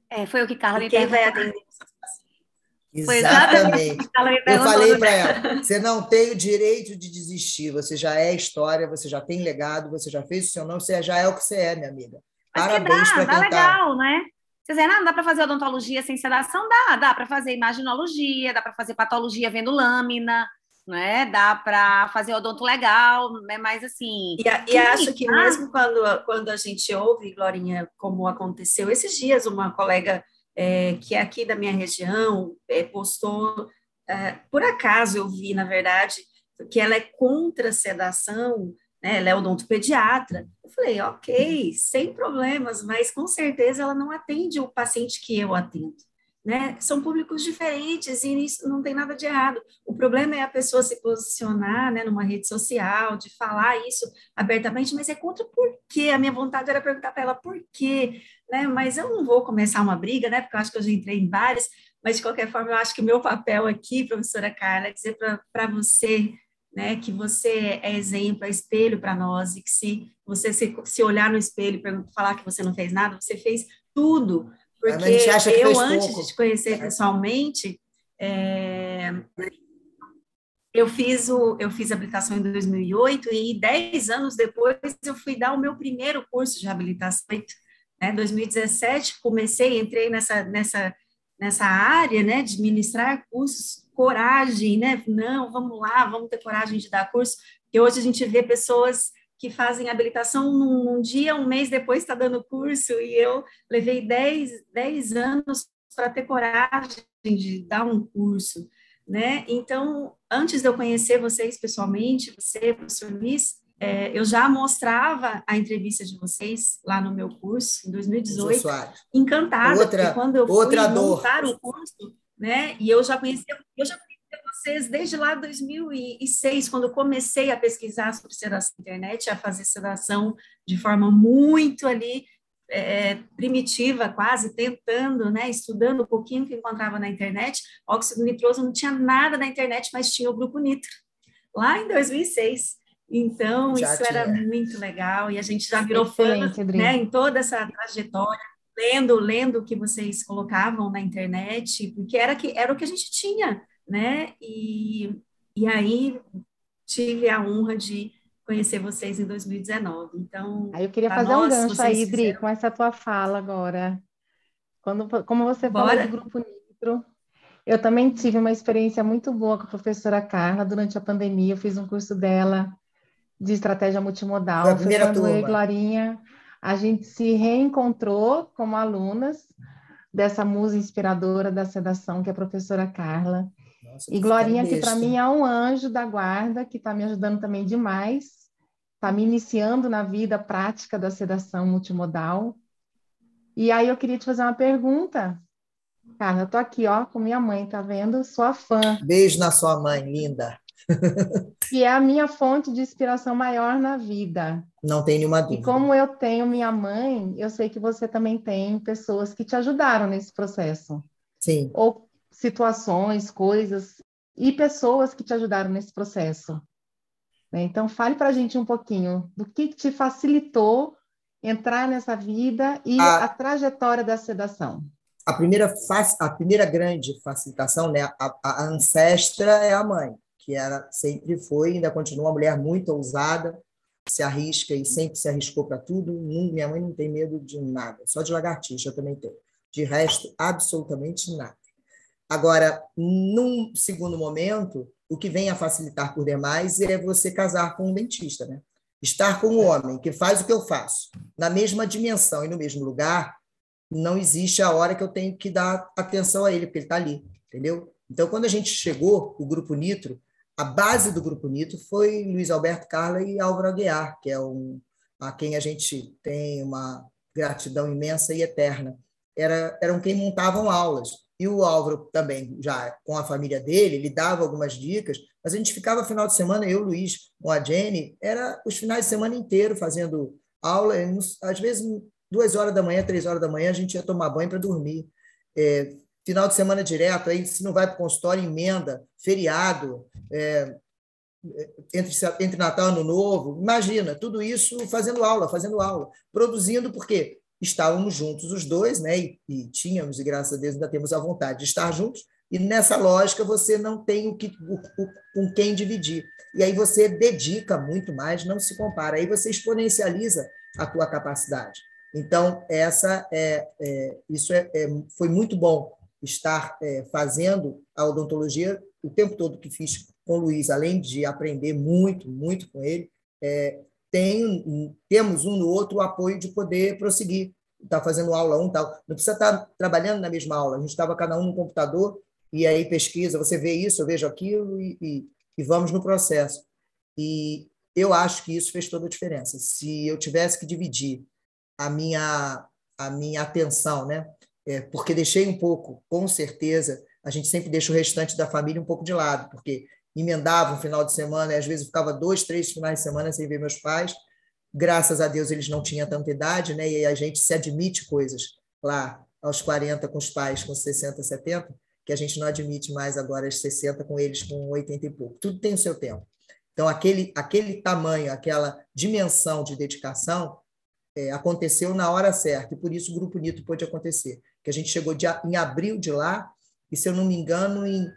É, foi o que Carla e me quem vai atender os seus pacientes? Exatamente. Eu falei para ela: você não tem o direito de desistir, você já é história, você já tem legado, você já fez o seu nome, você já é o que você é, minha amiga. Mas Parabéns para quem dá tá legal, né? Você dizendo, ah, não dá para fazer odontologia sem sedação? Dá, dá para fazer imaginologia, dá para fazer patologia vendo lâmina, né? Dá para fazer odonto legal, né? Mas assim. E, e acho que mesmo quando, quando a gente ouve, Glorinha, como aconteceu esses dias, uma colega é, que é aqui da minha região é, postou, é, por acaso eu vi, na verdade, que ela é contra a sedação né? Ela é odontopediatra. Eu falei, ok, sem problemas, mas com certeza ela não atende o paciente que eu atendo. né? São públicos diferentes e isso não tem nada de errado. O problema é a pessoa se posicionar, né, numa rede social, de falar isso abertamente, mas é contra por quê? A minha vontade era perguntar para ela por quê, né? Mas eu não vou começar uma briga, né? Porque eu acho que eu já entrei em várias, mas de qualquer forma eu acho que o meu papel aqui, professora Carla, é dizer para você né, que você é exemplo, é espelho para nós, e que se você se, se olhar no espelho e falar que você não fez nada, você fez tudo, porque eu, antes pouco. de te conhecer pessoalmente, é, eu fiz o eu fiz habilitação em 2008 e dez anos depois eu fui dar o meu primeiro curso de reabilitação. Né? 2017 comecei, entrei nessa nessa nessa área, né, de ministrar cursos, coragem, né? Não, vamos lá, vamos ter coragem de dar curso. Porque hoje a gente vê pessoas que fazem habilitação num, num dia, um mês depois está dando curso, e eu levei 10, 10 anos para ter coragem de dar um curso, né? Então, antes de eu conhecer vocês pessoalmente, você, professor Luiz, é, eu já mostrava a entrevista de vocês lá no meu curso, em 2018, encantada, outra, quando eu fui montar o curso, né? E eu já conhecia, eu já vocês desde lá 2006, quando comecei a pesquisar sobre sedação na internet, a fazer sedação de forma muito ali é, primitiva, quase tentando, né, estudando um pouquinho que encontrava na internet. Óxido nitroso não tinha nada na internet, mas tinha o grupo nitro. Lá em 2006. Então, já isso tinha. era muito legal e a gente já virou fã, né, em toda essa trajetória lendo, lendo o que vocês colocavam na internet, porque era que era o que a gente tinha, né? E, e aí tive a honra de conhecer vocês em 2019. Então, aí eu queria fazer nós, um gancho aí, Dri, fizeram... com essa tua fala agora. Quando, como você Bora. falou do Grupo Nitro, eu também tive uma experiência muito boa com a professora Carla durante a pandemia. Eu fiz um curso dela de estratégia multimodal. Foi a primeira turma. eu e Glorinha, a gente se reencontrou como alunas dessa musa inspiradora da sedação, que é a professora Carla. Nossa, e Glorinha, que para mim é um anjo da guarda, que está me ajudando também demais, está me iniciando na vida prática da sedação multimodal. E aí eu queria te fazer uma pergunta. Carla, eu tô aqui, ó, com minha mãe, tá vendo? Sua fã. Beijo na sua mãe, linda. Que é a minha fonte de inspiração maior na vida. Não tem nenhuma dúvida. E como eu tenho minha mãe, eu sei que você também tem pessoas que te ajudaram nesse processo. Sim. Ou situações, coisas e pessoas que te ajudaram nesse processo. Né? Então, fale para a gente um pouquinho do que te facilitou entrar nessa vida e a, a trajetória da sedação. A primeira, a primeira grande facilitação, né? a, a ancestra é a mãe, que era sempre foi, ainda continua uma mulher muito ousada, se arrisca e sempre se arriscou para tudo. Minha mãe não tem medo de nada, só de lagartixa eu também tenho. De resto, absolutamente nada. Agora, num segundo momento, o que vem a facilitar por demais é você casar com um dentista, né? Estar com um homem que faz o que eu faço, na mesma dimensão e no mesmo lugar, não existe a hora que eu tenho que dar atenção a ele, porque ele está ali, entendeu? Então, quando a gente chegou, o Grupo Nitro, a base do Grupo Nitro foi Luiz Alberto Carla e Álvaro Aguiar, que é um, a quem a gente tem uma gratidão imensa e eterna. Era, eram quem montavam aulas. E o Álvaro também, já com a família dele, ele dava algumas dicas, mas a gente ficava final de semana, eu, Luiz, com a Jenny, era os finais de semana inteiro fazendo aula, às vezes duas horas da manhã, três horas da manhã, a gente ia tomar banho para dormir. É, final de semana direto, aí se não vai para o consultório, emenda, feriado, é, entre, entre Natal e Ano Novo, imagina, tudo isso fazendo aula, fazendo aula, produzindo, porque estávamos juntos os dois, né? E, e, tínhamos, e graças a Deus ainda temos a vontade de estar juntos. E nessa lógica você não tem o que, o, o, com quem dividir. E aí você dedica muito mais, não se compara. Aí você exponencializa a tua capacidade. Então essa é, é isso é, é, foi muito bom estar é, fazendo a odontologia o tempo todo que fiz com o Luiz, além de aprender muito, muito com ele, é, tem, temos um no outro o apoio de poder prosseguir. Está fazendo aula um tal. Não precisa estar tá trabalhando na mesma aula. A gente estava cada um no computador e aí pesquisa, você vê isso, eu vejo aquilo e, e, e vamos no processo. E eu acho que isso fez toda a diferença. Se eu tivesse que dividir a minha a minha atenção, né, é, porque deixei um pouco, com certeza, a gente sempre deixa o restante da família um pouco de lado, porque emendava um final de semana e às vezes ficava dois, três finais de semana sem ver meus pais. Graças a Deus eles não tinham tanta idade, né? E a gente se admite coisas lá aos 40 com os pais, com 60, 70, que a gente não admite mais agora aos 60 com eles com 80 e pouco. Tudo tem o seu tempo. Então, aquele, aquele tamanho, aquela dimensão de dedicação é, aconteceu na hora certa, e por isso o Grupo Nito pôde acontecer. Que a gente chegou de, em abril de lá, e se eu não me engano, em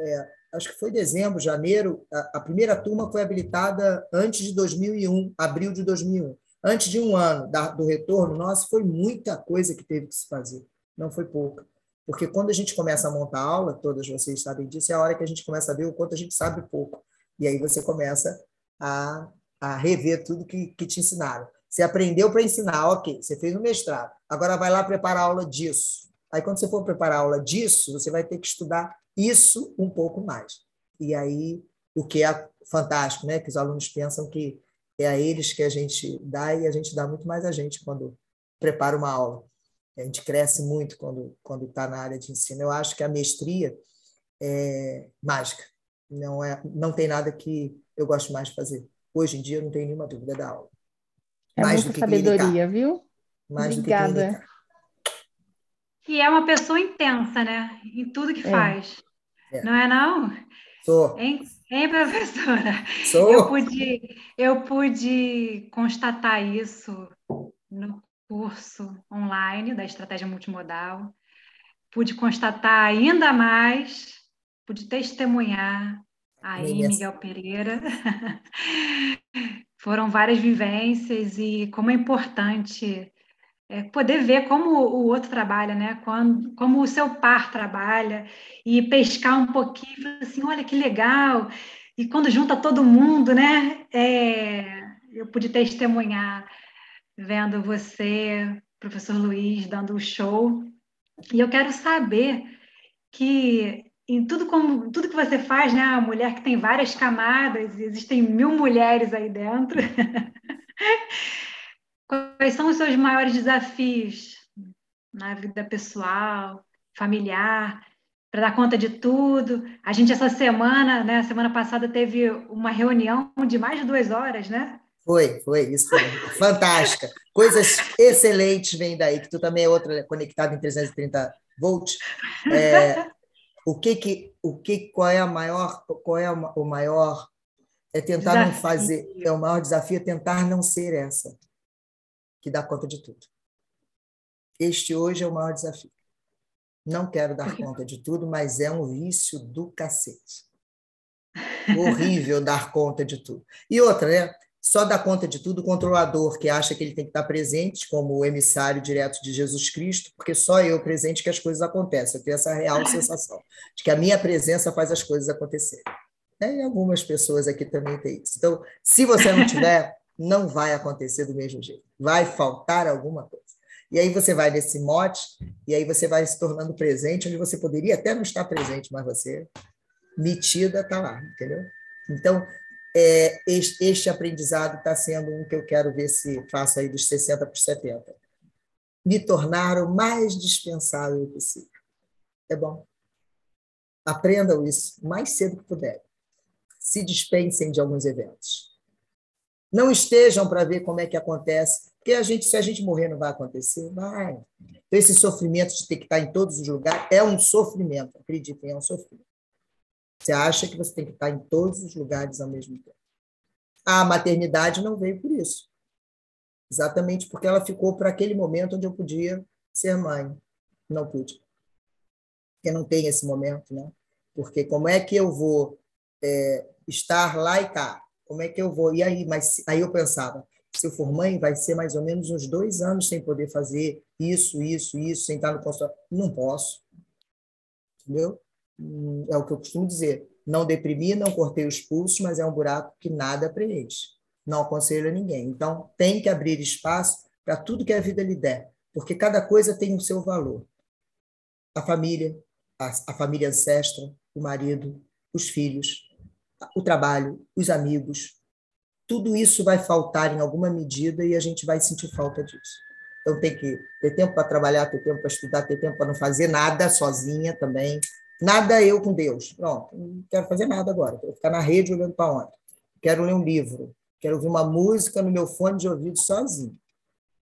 é, acho que foi dezembro, janeiro, a, a, primeira turma foi habilitada antes de 2001, abril de 2001. Antes de um ano da, do retorno nosso, foi muita coisa que teve que se fazer, não foi pouca. Porque quando a gente começa a montar aula, todas vocês sabem disso, é a hora que a gente começa a ver o quanto a gente sabe pouco. E aí você começa a, a rever tudo que, que te ensinaram. Você aprendeu para ensinar, ok, você fez um mestrado, agora vai lá preparar aula disso. Aí, quando você for preparar aula disso, você vai ter que estudar isso um pouco mais. E aí, o que é fantástico, né? que os alunos pensam que é a eles que a gente dá e a gente dá muito mais a gente quando prepara uma aula. A gente cresce muito quando quando está na área de ensino. Eu acho que a mestria é mágica. Não é, não tem nada que eu gosto mais de fazer. Hoje em dia, não tenho nenhuma dúvida da aula. É mais muita do que sabedoria, clinicar. viu? Mais Obrigada. do que E é uma pessoa intensa, né? Em tudo que é. faz. É. Não é não? Sou. Hein, hein, professora? Sou. Eu pude, eu pude constatar isso no curso online da estratégia multimodal. Pude constatar ainda mais, pude testemunhar aí, Miguel Pereira. Foram várias vivências e como é importante é, poder ver como o outro trabalha, né? Quando, como o seu par trabalha e pescar um pouquinho, assim, olha que legal. E quando junta todo mundo, né? É, eu pude testemunhar vendo você, professor Luiz, dando o show. E eu quero saber que em tudo como tudo que você faz, né? A mulher que tem várias camadas, existem mil mulheres aí dentro. Quais são os seus maiores desafios na vida pessoal, familiar, para dar conta de tudo? A gente, essa semana, né, semana passada, teve uma reunião de mais de duas horas, né? Foi, foi, isso foi fantástica. Coisas excelentes vêm daí, que tu também é outra conectada em 330 volts. É, o que que, o que, qual é a maior, qual é o maior, é tentar desafio. não fazer, é o maior desafio é tentar não ser essa que dá conta de tudo. Este hoje é o maior desafio. Não quero dar conta de tudo, mas é um vício do cacete. Horrível dar conta de tudo. E outra, né? Só dá conta de tudo o controlador que acha que ele tem que estar presente como o emissário direto de Jesus Cristo, porque só eu presente que as coisas acontecem. Eu tenho essa real sensação de que a minha presença faz as coisas acontecerem. E algumas pessoas aqui também têm isso. Então, se você não tiver, não vai acontecer do mesmo jeito. Vai faltar alguma coisa. E aí você vai nesse mote, e aí você vai se tornando presente, onde você poderia até não estar presente, mas você, metida, está lá, entendeu? Então, é, este, este aprendizado está sendo um que eu quero ver se faço aí dos 60 para os 70. Me tornar o mais dispensável possível. É bom. Aprendam isso o mais cedo que puderem. Se dispensem de alguns eventos. Não estejam para ver como é que acontece, porque a gente, se a gente morrer, não vai acontecer, vai. Então, esse sofrimento de ter que estar em todos os lugares é um sofrimento, acreditem, é um sofrimento. Você acha que você tem que estar em todos os lugares ao mesmo tempo. A maternidade não veio por isso. Exatamente porque ela ficou para aquele momento onde eu podia ser mãe. Não pude. Porque não tem esse momento, né? Porque como é que eu vou é, estar lá e cá? como é que eu vou? E aí, mas aí eu pensava, se eu for mãe, vai ser mais ou menos uns dois anos sem poder fazer isso, isso, isso, sem estar no consultório. Não posso. Entendeu? É o que eu costumo dizer. Não deprimi, não cortei os pulsos, mas é um buraco que nada preenche. Não aconselho a ninguém. Então, tem que abrir espaço para tudo que a vida lhe der, porque cada coisa tem o seu valor. A família, a, a família ancestra, o marido, os filhos, o trabalho, os amigos, tudo isso vai faltar em alguma medida e a gente vai sentir falta disso. Então tem que ter tempo para trabalhar, ter tempo para estudar, ter tempo para não fazer nada sozinha também. Nada eu com Deus. Pronto, não quero fazer nada agora. Quero ficar na rede olhando para onde. Quero ler um livro. Quero ouvir uma música no meu fone de ouvido sozinho.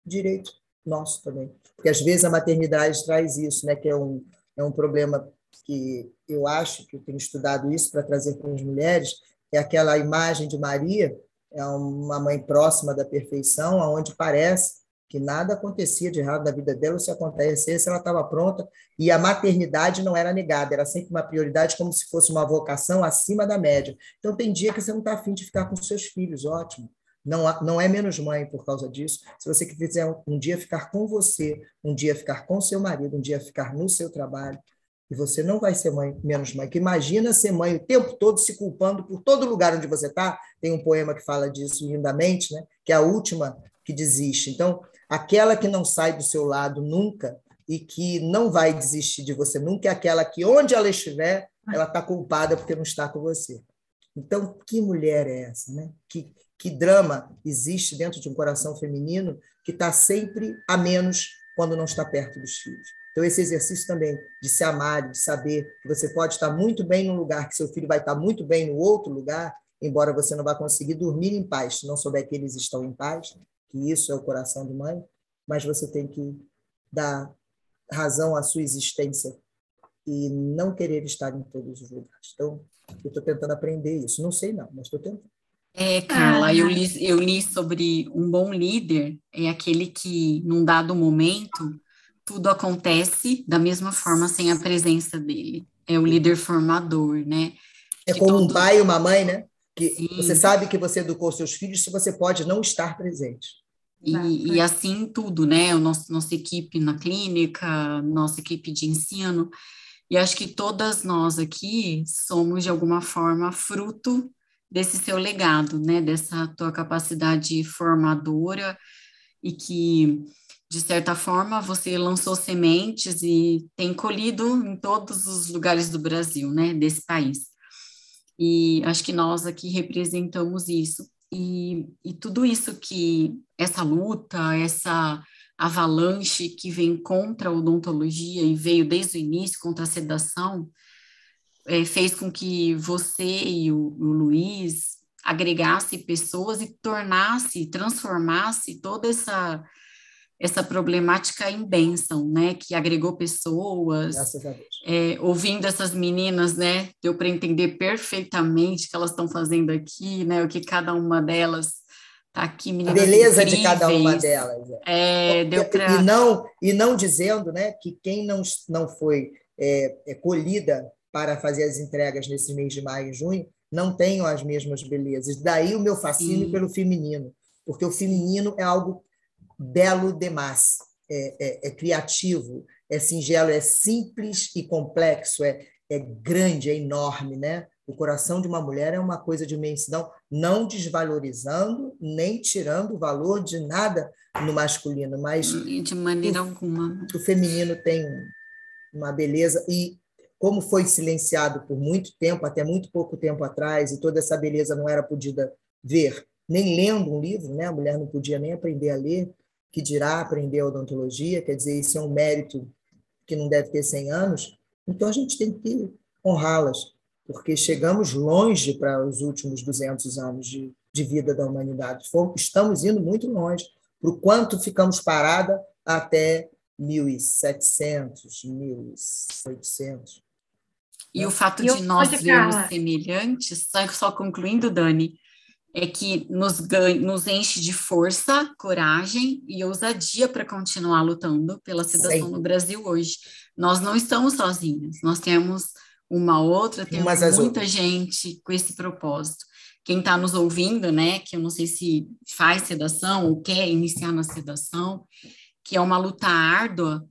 Direito nosso também. Porque às vezes a maternidade traz isso, né? que é um, é um problema que eu acho que eu tenho estudado isso para trazer para as mulheres, é aquela imagem de Maria, é uma mãe próxima da perfeição, aonde parece que nada acontecia de errado na vida dela, se acontecesse, ela estava pronta, e a maternidade não era negada, era sempre uma prioridade, como se fosse uma vocação acima da média. Então, tem dia que você não está afim de ficar com seus filhos, ótimo. Não, não é menos mãe por causa disso. Se você quiser um dia ficar com você, um dia ficar com seu marido, um dia ficar no seu trabalho, e você não vai ser mãe, menos mãe. Que imagina ser mãe o tempo todo se culpando por todo lugar onde você está. Tem um poema que fala disso lindamente, né? que é a última que desiste. Então, aquela que não sai do seu lado nunca e que não vai desistir de você nunca é aquela que, onde ela estiver, ela está culpada porque não está com você. Então, que mulher é essa? Né? Que, que drama existe dentro de um coração feminino que está sempre a menos quando não está perto dos filhos? Então, esse exercício também de se amar, de saber que você pode estar muito bem num lugar, que seu filho vai estar muito bem no outro lugar, embora você não vá conseguir dormir em paz, se não souber que eles estão em paz, que isso é o coração de mãe, mas você tem que dar razão à sua existência e não querer estar em todos os lugares. Então, eu estou tentando aprender isso. Não sei não, mas estou tentando. É, Carla, eu li, eu li sobre um bom líder, é aquele que, num dado momento, tudo acontece da mesma forma sem a presença dele. É o líder formador, né? É como todo... um pai e uma mãe, né? Que Sim. você sabe que você educou seus filhos se você pode não estar presente. E, e, assim tudo, né? O nosso, nossa equipe na clínica, nossa equipe de ensino. E acho que todas nós aqui somos, de alguma forma, fruto desse seu legado, né? Dessa tua capacidade formadora e que de certa forma, você lançou sementes e tem colhido em todos os lugares do Brasil, né, desse país. E acho que nós aqui representamos isso. E, e tudo isso que, essa luta, essa avalanche que vem contra a odontologia e veio desde o início contra a sedação, é, fez com que você e o, o Luiz agregasse pessoas e tornasse, transformasse toda essa essa problemática em bênção, né, que agregou pessoas, é, ouvindo essas meninas, né, deu para entender perfeitamente o que elas estão fazendo aqui, né, o que cada uma delas está aqui, meninas A beleza incríveis. de cada uma delas. É, é deu pra... E não, e não dizendo, né, que quem não, não foi é, é, colhida para fazer as entregas nesse mês de maio e junho, não tenham as mesmas belezas. Daí o meu fascínio Sim. pelo feminino, porque o feminino é algo belo demais, é, é, é, criativo, é singelo, é simples e complexo, é, é grande, é enorme, né? O coração de uma mulher é uma coisa de imensidão, não desvalorizando nem tirando o valor de nada no masculino, mas de maneira o, alguma. O feminino tem uma beleza e como foi silenciado por muito tempo, até muito pouco tempo atrás, e toda essa beleza não era podida ver, nem lendo um livro, né? A mulher não podia nem aprender a ler que dirá aprender odontologia, quer dizer, isso é um mérito que não deve ter 100 anos, então a gente tem que honrá-las, porque chegamos longe para os últimos 200 anos de, de vida da humanidade. Estamos indo muito longe, para o quanto ficamos parada até 1700, 1800. E o fato de nós vermos semelhantes, só concluindo, Dani, é que nos, ganha, nos enche de força, coragem e ousadia para continuar lutando pela sedação no Brasil hoje. Nós não estamos sozinhos, nós temos uma outra, temos muita gente com esse propósito. Quem está nos ouvindo, né, que eu não sei se faz sedação ou quer iniciar na sedação, que é uma luta árdua,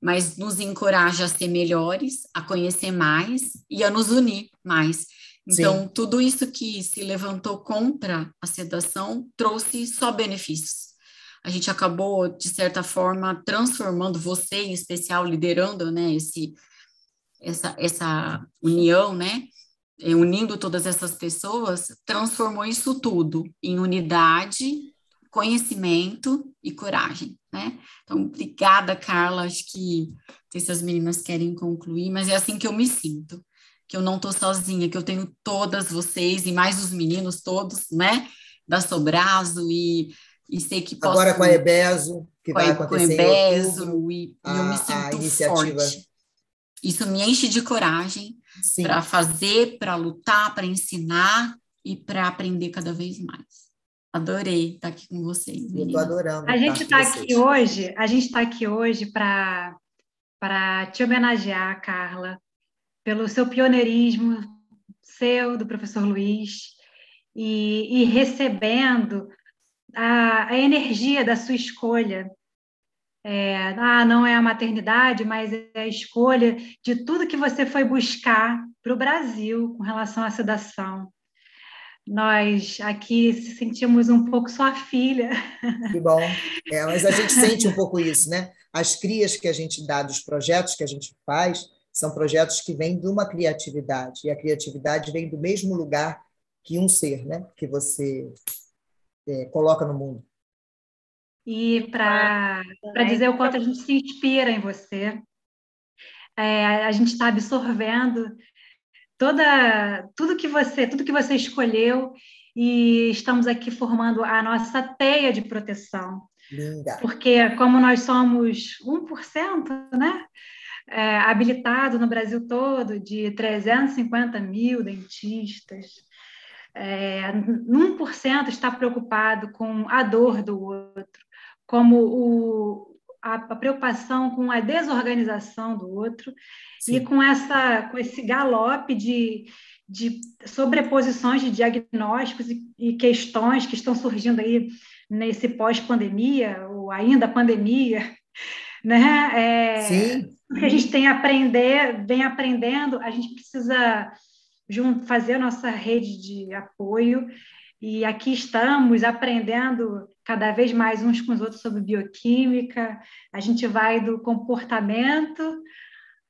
mas nos encoraja a ser melhores, a conhecer mais e a nos unir mais. Então, Sim. tudo isso que se levantou contra a sedação trouxe só benefícios. A gente acabou, de certa forma, transformando você, em especial, liderando né, esse, essa, essa união, né, unindo todas essas pessoas, transformou isso tudo em unidade, conhecimento e coragem, né? Então, obrigada, Carla. Acho que não sei se as meninas querem concluir, mas é assim que eu me sinto, que eu não estou sozinha, que eu tenho todas vocês e mais os meninos todos, né? Da Sobrazo e, e sei que posso... Agora com a Ebeso, que vai acontecer com a Ebeso, e, a, e eu me sinto forte. Isso me enche de coragem para fazer, para lutar, para ensinar e para aprender cada vez mais. Adorei estar aqui com vocês. Eu estou adorando. A gente está aqui hoje, a gente está aqui hoje para para te homenagear, Carla, pelo seu pioneirismo, seu, do professor Luiz, e, e recebendo a, a, energia da sua escolha. É, ah, não é a maternidade, mas é a escolha de tudo que você foi buscar para o Brasil com relação à sedação nós aqui sentimos um pouco sua filha. Que bom. É, mas a gente sente um pouco isso, né? As crias que a gente dá dos projetos que a gente faz são projetos que vêm de uma criatividade, e a criatividade vem do mesmo lugar que um ser, né? Que você é, coloca no mundo. E para dizer o quanto a gente se inspira em você, é, a gente está absorvendo toda tudo que você tudo que você escolheu e estamos aqui formando a nossa teia de proteção. Linda. Porque como nós somos 1%, né? É, habilitado no Brasil todo de 350 mil dentistas, é, 1% está preocupado com a dor do outro, como o, a, a preocupação com a desorganização do outro Sim. e com, essa, com esse galope de, de sobreposições de diagnósticos e, e questões que estão surgindo aí nesse pós-pandemia, ou ainda pandemia, né? É, Sim. O que a gente tem a aprender, vem aprendendo, a gente precisa fazer a nossa rede de apoio e aqui estamos aprendendo cada vez mais uns com os outros sobre bioquímica. A gente vai do comportamento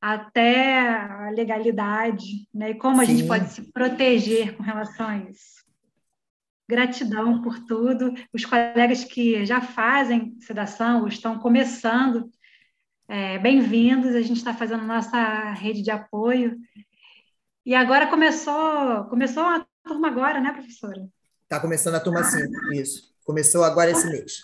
até a legalidade, né? E como a Sim. gente pode se proteger com relação a isso. Gratidão por tudo. Os colegas que já fazem sedação ou estão começando, é, bem-vindos. A gente está fazendo nossa rede de apoio. E agora começou, começou a turma agora, né, professora? Está começando a turma 5, isso. Começou agora esse mês.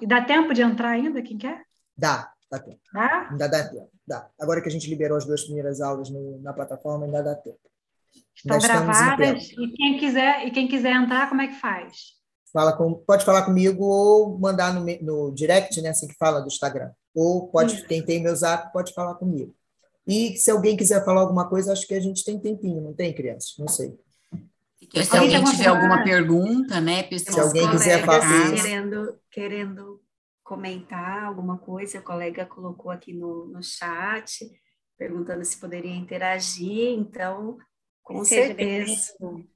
E dá tempo de entrar ainda, quem quer? Dá, dá tempo. Dá? Ainda dá tempo. Dá. Agora que a gente liberou as duas primeiras aulas no, na plataforma, ainda dá tempo. Estão gravadas e quem quiser e quem quiser entrar, como é que faz? Fala com, pode falar comigo ou mandar no, no direct, né, assim que fala do Instagram. Ou pode, quem tem meu zap, pode falar comigo. E se alguém quiser falar alguma coisa, acho que a gente tem tempinho, não tem, crianças? Não sei. Se alguém tiver alguma pergunta, né, pessoal? Se alguém quiser fazer querendo, querendo comentar alguma coisa, o colega colocou aqui no, no chat, perguntando se poderia interagir, então, com Seja certeza. Bem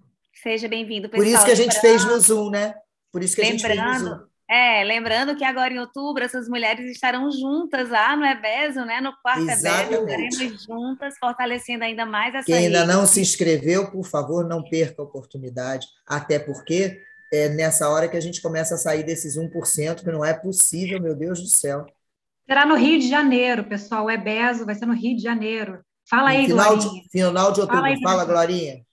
Seja bem-vindo, pessoal. Por isso que a gente fez no Zoom, né? Por isso que Lembrando, a gente fez. É, lembrando que agora em outubro essas mulheres estarão juntas lá no Ebeso, né? No quarto Exatamente. Ebeso, estaremos juntas, fortalecendo ainda mais essa Quem ainda não se inscreveu, por favor, não perca a oportunidade, até porque é nessa hora que a gente começa a sair desses 1%, que não é possível, meu Deus do céu. Será no Rio de Janeiro, pessoal, o Ebeso vai ser no Rio de Janeiro. Fala aí, final Glorinha. De, final de outubro, fala, aí, fala Glorinha.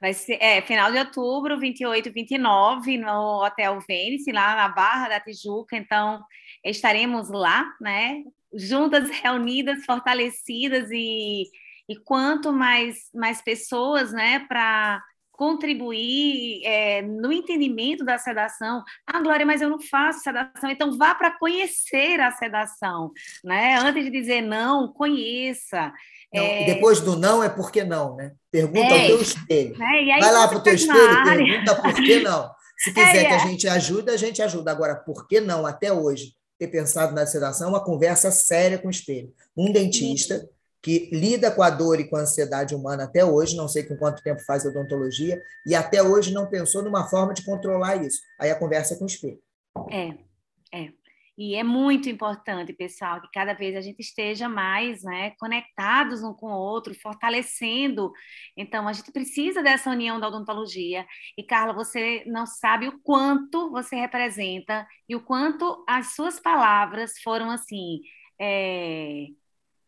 Vai ser é, final de outubro, 28 e 29, no Hotel Venice, lá na Barra da Tijuca. Então, estaremos lá, né? Juntas, reunidas, fortalecidas e, e quanto mais, mais pessoas, né, para contribuir é, no entendimento da sedação. Ah, Glória, mas eu não faço sedação, então vá para conhecer a sedação, né? Antes de dizer não, conheça. Não, é... Depois do não é porque não, né? Pergunta é, ao teu espelho. É, Vai lá para o teu espelho e pergunta por que não. Se quiser que a é. gente ajude, a gente ajuda. Agora, por que não, até hoje, ter pensado na sedação? É uma conversa séria com o espelho. Um dentista Sim. Que lida com a dor e com a ansiedade humana até hoje, não sei com quanto tempo faz odontologia, e até hoje não pensou numa forma de controlar isso. Aí a conversa é com o espelho. É, é. E é muito importante, pessoal, que cada vez a gente esteja mais né, conectados um com o outro, fortalecendo. Então, a gente precisa dessa união da odontologia. E, Carla, você não sabe o quanto você representa e o quanto as suas palavras foram assim. É,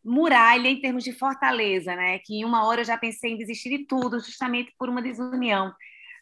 muralha em termos de fortaleza, né? Que em uma hora eu já pensei em desistir de tudo, justamente por uma desunião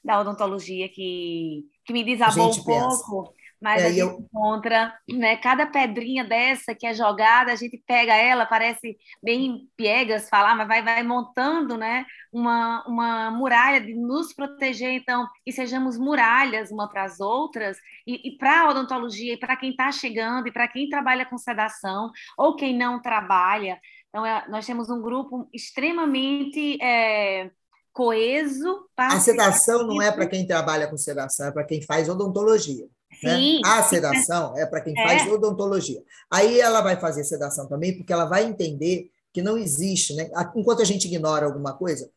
da odontologia que, que me desabou um pouco. Mas é, a gente eu... encontra, né, cada pedrinha dessa que é jogada, a gente pega ela, parece bem piegas falar, mas vai, vai montando, né, uma, uma muralha de nos proteger, então, e sejamos muralhas uma para as outras, e, e para a odontologia, e para quem está chegando, e para quem trabalha com sedação, ou quem não trabalha. Então, é, nós temos um grupo extremamente é, coeso. A sedação não é para quem trabalha com sedação, é para quem faz odontologia. Né? A sedação é para quem é. faz odontologia. Aí ela vai fazer sedação também, porque ela vai entender que não existe, né? Enquanto a gente ignora alguma coisa,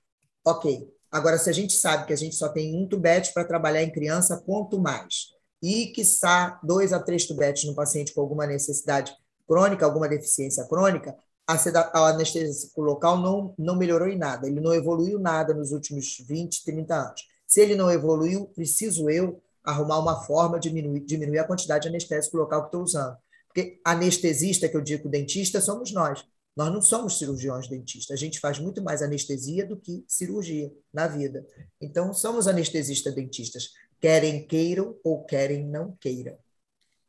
ok. Agora, se a gente sabe que a gente só tem um tubete para trabalhar em criança, quanto mais? E, que está dois a três tubetes no paciente com alguma necessidade crônica, alguma deficiência crônica, a, a anestesia local não, não melhorou em nada. Ele não evoluiu nada nos últimos 20, 30 anos. Se ele não evoluiu, preciso eu arrumar uma forma de diminuir, diminuir a quantidade de anestésico local que estou usando. Porque anestesista, que eu digo dentista, somos nós. Nós não somos cirurgiões dentistas. A gente faz muito mais anestesia do que cirurgia na vida. Então, somos anestesistas dentistas. Querem queiram ou querem não queiram.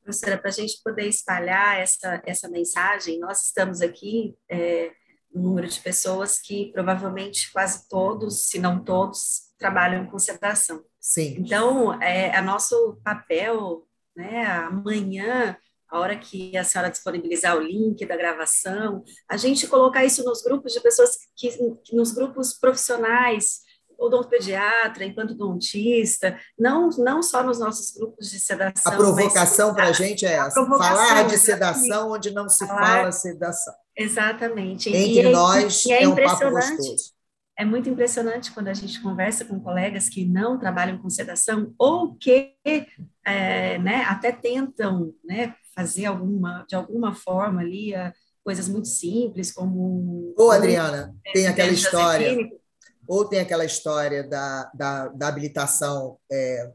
Professora, para a gente poder espalhar essa, essa mensagem, nós estamos aqui, é, um número de pessoas que provavelmente quase todos, se não todos, trabalham com sedação. Sim. Então, é, é nosso papel, né, amanhã, a hora que a senhora disponibilizar o link da gravação, a gente colocar isso nos grupos de pessoas que, nos grupos profissionais, odontopediatra, enquanto-dontista, não, não só nos nossos grupos de sedação. A provocação para a gente é essa, falar de sedação onde não se falar, fala sedação. Exatamente. Entre e, é nós e é, é um papo gostoso é muito impressionante quando a gente conversa com colegas que não trabalham com sedação ou que é, né, até tentam né, fazer alguma, de alguma forma ali a, coisas muito simples, como. Ou, Adriana, é, tem aquela história. Ou tem aquela história da, da, da habilitação, é,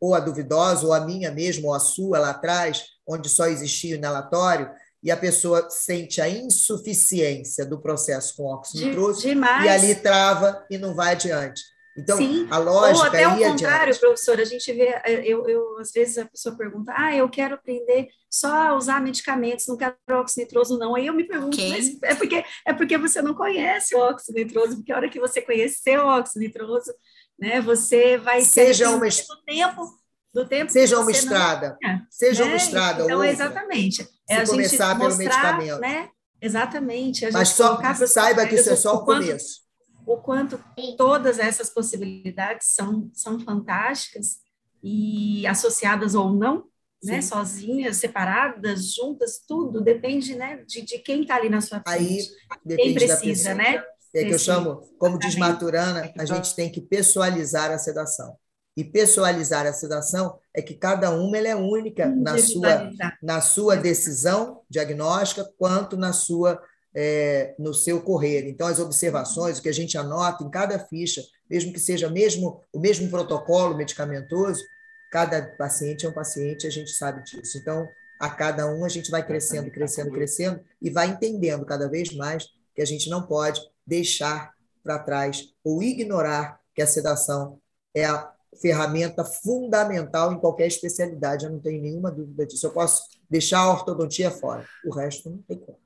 ou a duvidosa, ou a minha mesmo, ou a sua lá atrás, onde só existia o inalatório, e a pessoa sente a insuficiência do processo com óxido nitroso e ali trava e não vai adiante. Então, Sim. a lógica Ou até o contrário, adiante. professor, a gente vê, eu, eu, às vezes a pessoa pergunta, ah, eu quero aprender só a usar medicamentos, não quero óxido nitroso, não. Aí eu me pergunto, okay. mas é porque, é porque você não conhece o óxido nitroso, porque a hora que você conhecer o óxido nitroso, né, você vai Seja uma... tempo do tempo seja uma estrada, seja né? uma estrada então exatamente é a começar gente pelo medicamento, né? Exatamente. Mas só saiba que isso é só o, começo. O quanto todas essas possibilidades são são fantásticas e associadas ou não, né? Sozinhas, separadas, juntas, tudo depende, né? De, de quem está ali na sua frente. Aí depende quem precisa, né? É que eu chamo, como diz Maturana, a gente tem que pessoalizar a sedação. E pessoalizar a sedação é que cada uma ela é única na sua, na sua decisão diagnóstica, quanto na sua é, no seu correr. Então, as observações, o que a gente anota em cada ficha, mesmo que seja mesmo o mesmo protocolo medicamentoso, cada paciente é um paciente, a gente sabe disso. Então, a cada um a gente vai crescendo, crescendo, crescendo e vai entendendo cada vez mais que a gente não pode deixar para trás ou ignorar que a sedação é a ferramenta fundamental em qualquer especialidade, eu não tenho nenhuma dúvida disso. Eu posso deixar a ortodontia fora, o resto não tem como.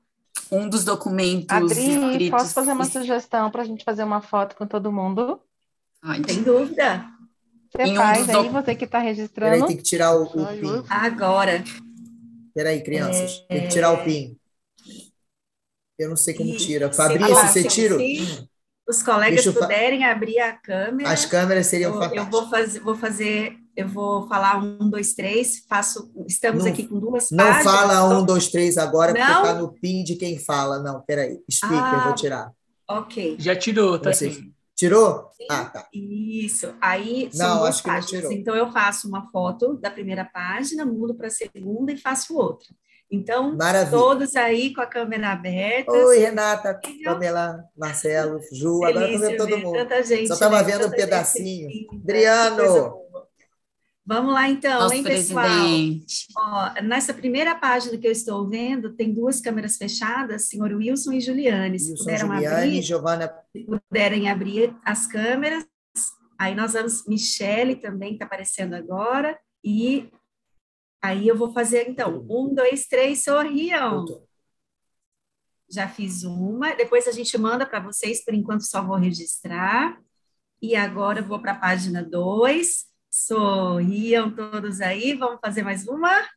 Um dos documentos. Adri, escritos... posso fazer uma sugestão para a gente fazer uma foto com todo mundo? Ai, tem dúvida. Você em faz um aí, doc... você que está registrando. Peraí, tem que tirar o, o PIN. Agora. Peraí, crianças, é... tem que tirar o PIN. Eu não sei como tira. Fabrício, você tira? Sim os colegas puderem abrir a câmera. As câmeras seriam eu, fantásticas. Eu vou fazer, vou fazer, eu vou falar um, dois, três, faço. Estamos não, aqui com duas não páginas. Não fala um, dois, três agora, não? porque está no PIN de quem fala. Não, peraí. Speaker, ah, eu vou tirar. Ok. Já tirou, tá assim. Tirou? Sim. Ah, tá. Isso. Aí são não, duas páginas. Então eu faço uma foto da primeira página, mudo para a segunda e faço outra. Então, Maravilha. todos aí com a câmera aberta. Oi, Renata, Pamela, Marcelo, Ju, agora estou vendo todo mundo. Tanta gente, Só estava né? vendo um pedacinho. Adriano. Vamos lá então, Nosso hein, pessoal? Ó, nessa primeira página que eu estou vendo, tem duas câmeras fechadas, senhor Wilson e Juliane. Se Wilson, puderam Juliane, abrir, Giovana... se puderem abrir as câmeras. Aí nós vamos, Michele também está aparecendo agora, e Aí eu vou fazer, então, um, dois, três, sorriam. Já fiz uma, depois a gente manda para vocês, por enquanto só vou registrar. E agora eu vou para a página 2. Sorriam todos aí, vamos fazer mais uma?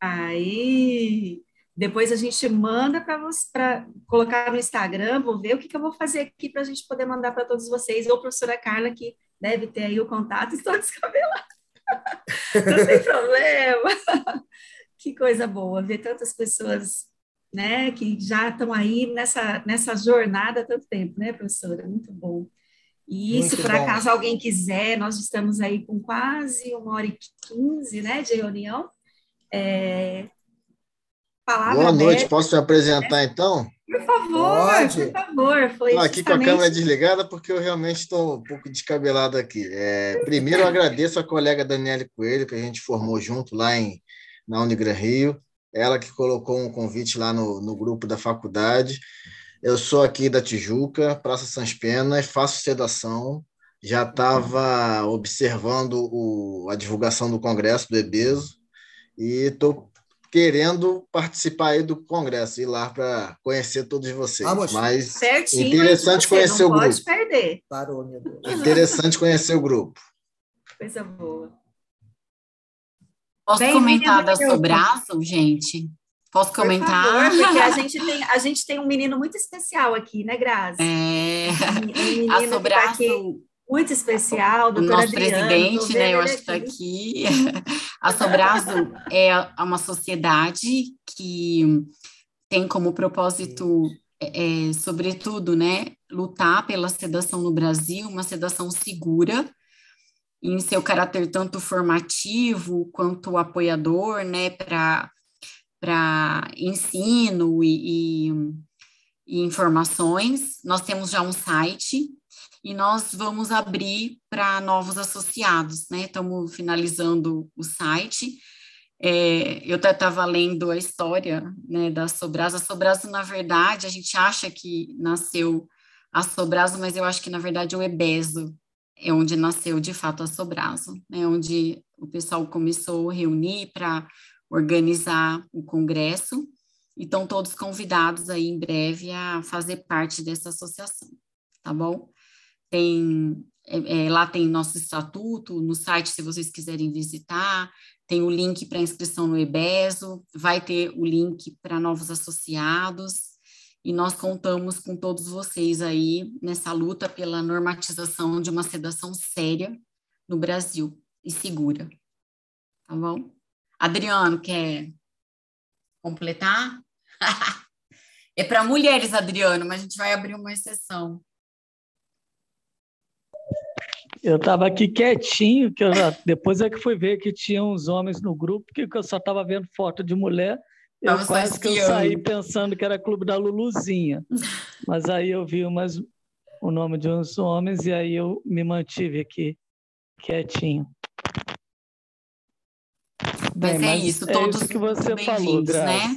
Aí. Depois a gente manda para colocar no Instagram, vou ver o que, que eu vou fazer aqui para a gente poder mandar para todos vocês, ou a professora Carla, que deve ter aí o contato, estou descabelada. Tem problema. Que coisa boa ver tantas pessoas, né, que já estão aí nessa, nessa jornada há tanto tempo, né, professora? Muito bom. E Muito se por bom. acaso alguém quiser, nós estamos aí com quase uma hora e quinze, né, de reunião. É... Boa noite, aberta, posso me apresentar né? então? Por favor, Pode. por favor. Foi Não, aqui com a câmera desligada, porque eu realmente estou um pouco descabelado aqui. É, primeiro, eu agradeço a colega Daniele Coelho, que a gente formou junto lá em, na Unigran Rio. Ela que colocou um convite lá no, no grupo da faculdade. Eu sou aqui da Tijuca, Praça Sans Penas, faço sedação. Já estava observando o, a divulgação do congresso do EBESO e estou querendo participar aí do congresso, ir lá para conhecer todos vocês. Vamos. Mas Certinho, interessante conhecer o grupo. Pode perder. Parou, meu Deus. Interessante conhecer o grupo. Coisa boa. Posso Bem, comentar da Sobraço, gente? Posso comentar? Favor, porque a gente, tem, a gente tem um menino muito especial aqui, né, Grazi? É. Um a Sobraço muito especial, doutora Nosso presidente, né, eu acho que está aqui. A Sobrazo é uma sociedade que tem como propósito, é, é, sobretudo, né, lutar pela sedação no Brasil, uma sedação segura, em seu caráter tanto formativo quanto apoiador, né, para ensino e, e, e informações. Nós temos já um site e nós vamos abrir para novos associados, né? Estamos finalizando o site. É, eu estava lendo a história né, da Sobrasa. A Sobrasa, na verdade, a gente acha que nasceu a Sobrasa, mas eu acho que, na verdade, o Ebeso é onde nasceu, de fato, a Sobrasa, né, onde o pessoal começou a reunir para organizar o congresso, e estão todos convidados aí em breve a fazer parte dessa associação, tá bom? Tem é, é, lá tem nosso estatuto, no site, se vocês quiserem visitar, tem o link para inscrição no EBESO, vai ter o link para novos associados, e nós contamos com todos vocês aí nessa luta pela normatização de uma sedação séria no Brasil e segura. Tá bom? Adriano, quer completar? é para mulheres, Adriano, mas a gente vai abrir uma exceção. Eu estava aqui quietinho, que eu já, depois é que fui ver que tinha uns homens no grupo, que eu só estava vendo foto de mulher. Eu Tava quase que eu saí pensando que era clube da Luluzinha. Mas aí eu vi umas, o nome de uns homens e aí eu me mantive aqui quietinho. Bem, mas é isso, é todos isso que você falou, Graça, né?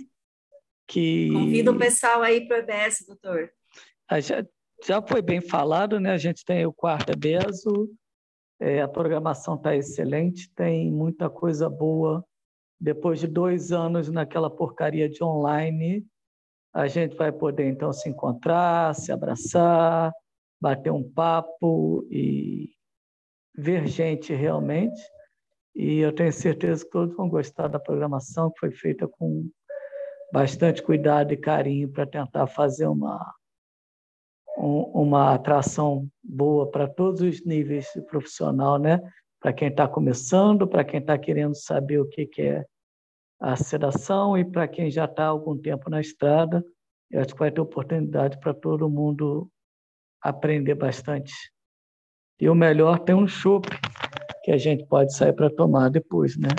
Que... Convida o pessoal aí para o EBS, doutor. A gente, já foi bem falado, né? A gente tem o quarto EBESO, é, a programação está excelente, tem muita coisa boa. Depois de dois anos naquela porcaria de online, a gente vai poder então se encontrar, se abraçar, bater um papo e ver gente realmente. E eu tenho certeza que todos vão gostar da programação, que foi feita com bastante cuidado e carinho para tentar fazer uma uma atração boa para todos os níveis de profissional, né? Para quem está começando, para quem está querendo saber o que, que é a sedação e para quem já está algum tempo na estrada, eu acho que vai ter oportunidade para todo mundo aprender bastante. E o melhor tem um chopp que a gente pode sair para tomar depois, né?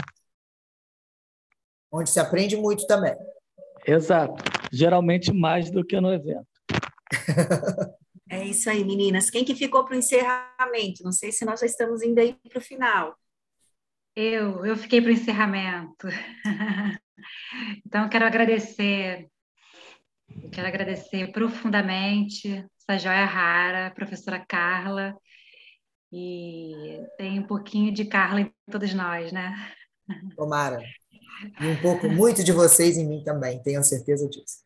Onde se aprende muito também. Exato. Geralmente mais do que no evento. É isso aí, meninas. Quem que ficou para o encerramento? Não sei se nós já estamos indo aí para o final. Eu, eu fiquei para o encerramento. então, quero agradecer, quero agradecer profundamente essa joia rara, professora Carla, e tem um pouquinho de Carla em todos nós, né? Tomara. E um pouco, muito de vocês em mim também, tenho certeza disso.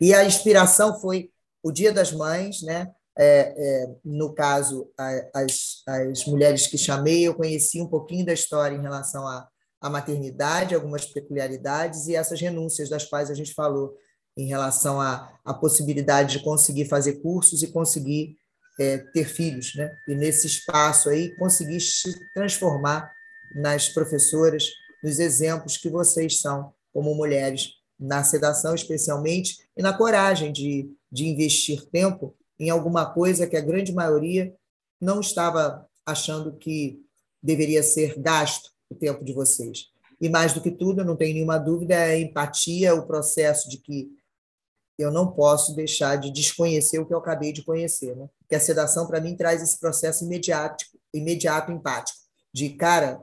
E a inspiração foi o Dia das Mães, né? É, é, no caso, a, as, as mulheres que chamei, eu conheci um pouquinho da história em relação à, à maternidade, algumas peculiaridades e essas renúncias das quais a gente falou em relação à, à possibilidade de conseguir fazer cursos e conseguir é, ter filhos, né? E nesse espaço aí conseguir se transformar nas professoras, nos exemplos que vocês são como mulheres na sedação especialmente e na coragem de, de investir tempo em alguma coisa que a grande maioria não estava achando que deveria ser gasto o tempo de vocês. E mais do que tudo, não tenho nenhuma dúvida, é a empatia, o processo de que eu não posso deixar de desconhecer o que eu acabei de conhecer. Né? Que a sedação, para mim, traz esse processo imediato, imediato empático, de, cara,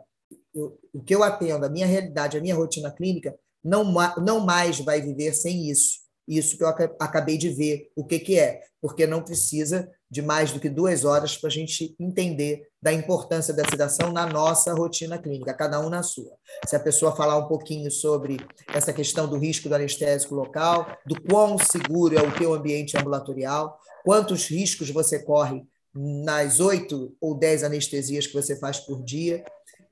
eu, o que eu atendo, a minha realidade, a minha rotina clínica, não, não mais vai viver sem isso. Isso que eu acabei de ver, o que, que é, porque não precisa de mais do que duas horas para a gente entender da importância da sedação na nossa rotina clínica, cada um na sua. Se a pessoa falar um pouquinho sobre essa questão do risco do anestésico local, do quão seguro é o teu ambiente ambulatorial, quantos riscos você corre nas oito ou dez anestesias que você faz por dia,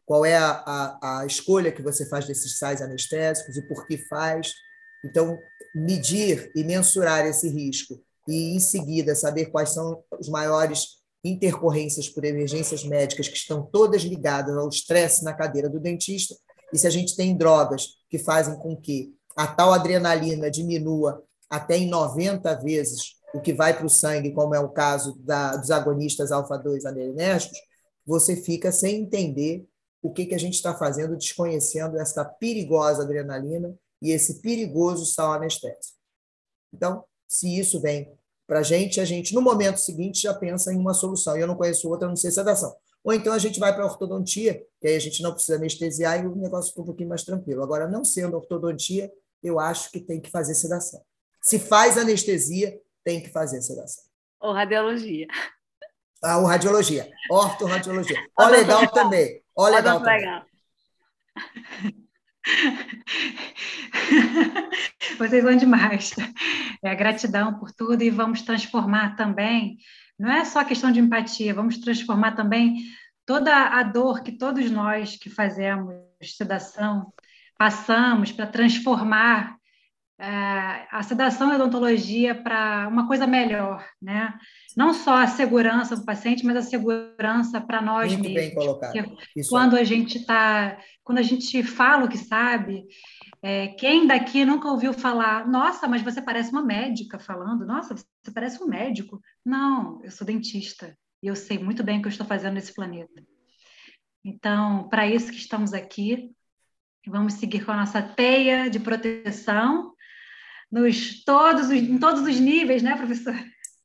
qual é a, a, a escolha que você faz desses sais anestésicos e por que faz. Então, medir e mensurar esse risco e, em seguida, saber quais são os maiores intercorrências por emergências médicas que estão todas ligadas ao estresse na cadeira do dentista, e se a gente tem drogas que fazem com que a tal adrenalina diminua até em 90 vezes o que vai para o sangue, como é o caso da, dos agonistas alfa-2 adrenérgicos, você fica sem entender o que, que a gente está fazendo, desconhecendo essa perigosa adrenalina e esse perigoso sal anestésico. Então, se isso vem para a gente, a gente, no momento seguinte, já pensa em uma solução. Eu não conheço outra, não sei sedação. Ou então a gente vai para a ortodontia, que aí a gente não precisa anestesiar e o negócio fica um pouquinho mais tranquilo. Agora, não sendo ortodontia, eu acho que tem que fazer sedação. Se faz anestesia, tem que fazer sedação. Ou radiologia. Ah, ou radiologia. Ortoradiologia. Ó, legal também. Ó, legal. Legal. Vocês vão demais. É, gratidão por tudo e vamos transformar também. Não é só questão de empatia, vamos transformar também toda a dor que todos nós que fazemos sedação passamos para transformar a sedação e a odontologia para uma coisa melhor, né? Não só a segurança do paciente, mas a segurança para nós Muito mesmos. bem colocado. quando a gente está, quando a gente fala o que sabe, é, quem daqui nunca ouviu falar, nossa, mas você parece uma médica falando, nossa, você parece um médico. Não, eu sou dentista e eu sei muito bem o que eu estou fazendo nesse planeta. Então, para isso que estamos aqui, vamos seguir com a nossa teia de proteção nos todos os, em todos os níveis, né, professor?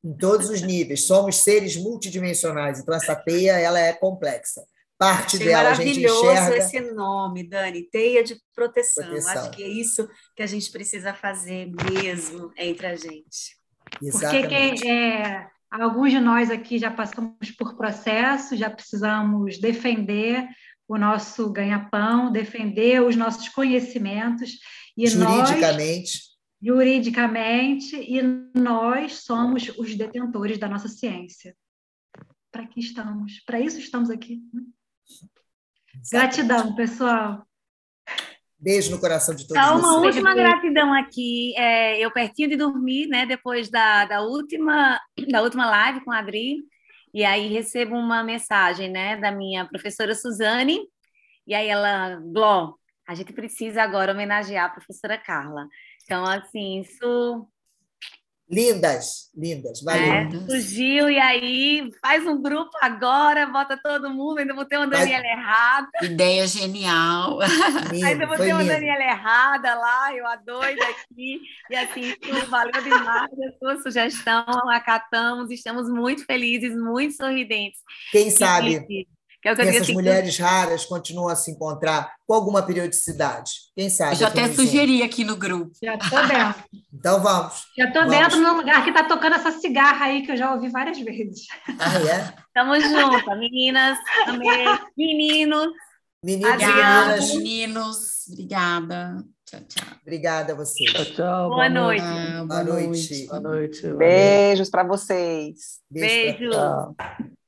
Em todos os níveis. Somos seres multidimensionais, então essa teia ela é complexa. Parte Achei dela a gente enxerga... maravilhoso esse nome, Dani, teia de proteção. proteção. Acho que é isso que a gente precisa fazer mesmo entre a gente. Exatamente. Porque é, alguns de nós aqui já passamos por processo, já precisamos defender o nosso ganha-pão, defender os nossos conhecimentos. E Juridicamente. Nós, juridicamente, e nós somos os detentores da nossa ciência. Para que estamos? Para isso estamos aqui. Né? Gratidão, pessoal. Beijo no coração de todos então, vocês. Uma última gratidão aqui. É, eu pertinho de dormir, né? Depois da, da, última, da última live com a Adri. E aí recebo uma mensagem, né? Da minha professora Suzane. E aí ela, Gló, a gente precisa agora homenagear a professora Carla. Então, assim, isso Lindas, lindas, valeu. É, surgiu, e aí faz um grupo agora, bota todo mundo, ainda vou ter uma Daniela Vai... errada. Ideia genial. Lindo, ainda vou ter uma lindo. Daniela errada lá, eu a doida aqui, e assim, valeu demais a sua sugestão, acatamos, estamos muito felizes, muito sorridentes. Quem sabe? É que essas mulheres que... raras continuam a se encontrar com alguma periodicidade. Quem sabe? Eu já até sugeri aqui no grupo. Já estou dentro. então vamos. Já estou dentro no lugar que está tocando essa cigarra aí que eu já ouvi várias vezes. Ah, é? Tamo juntas, meninas, meninos. Meninas, meninos, obrigada. Tchau, tchau. Obrigada a vocês. Tchau, tchau. Boa, boa noite. Boa, boa noite. Boa noite. Beijos para vocês. Beijo. Beijo.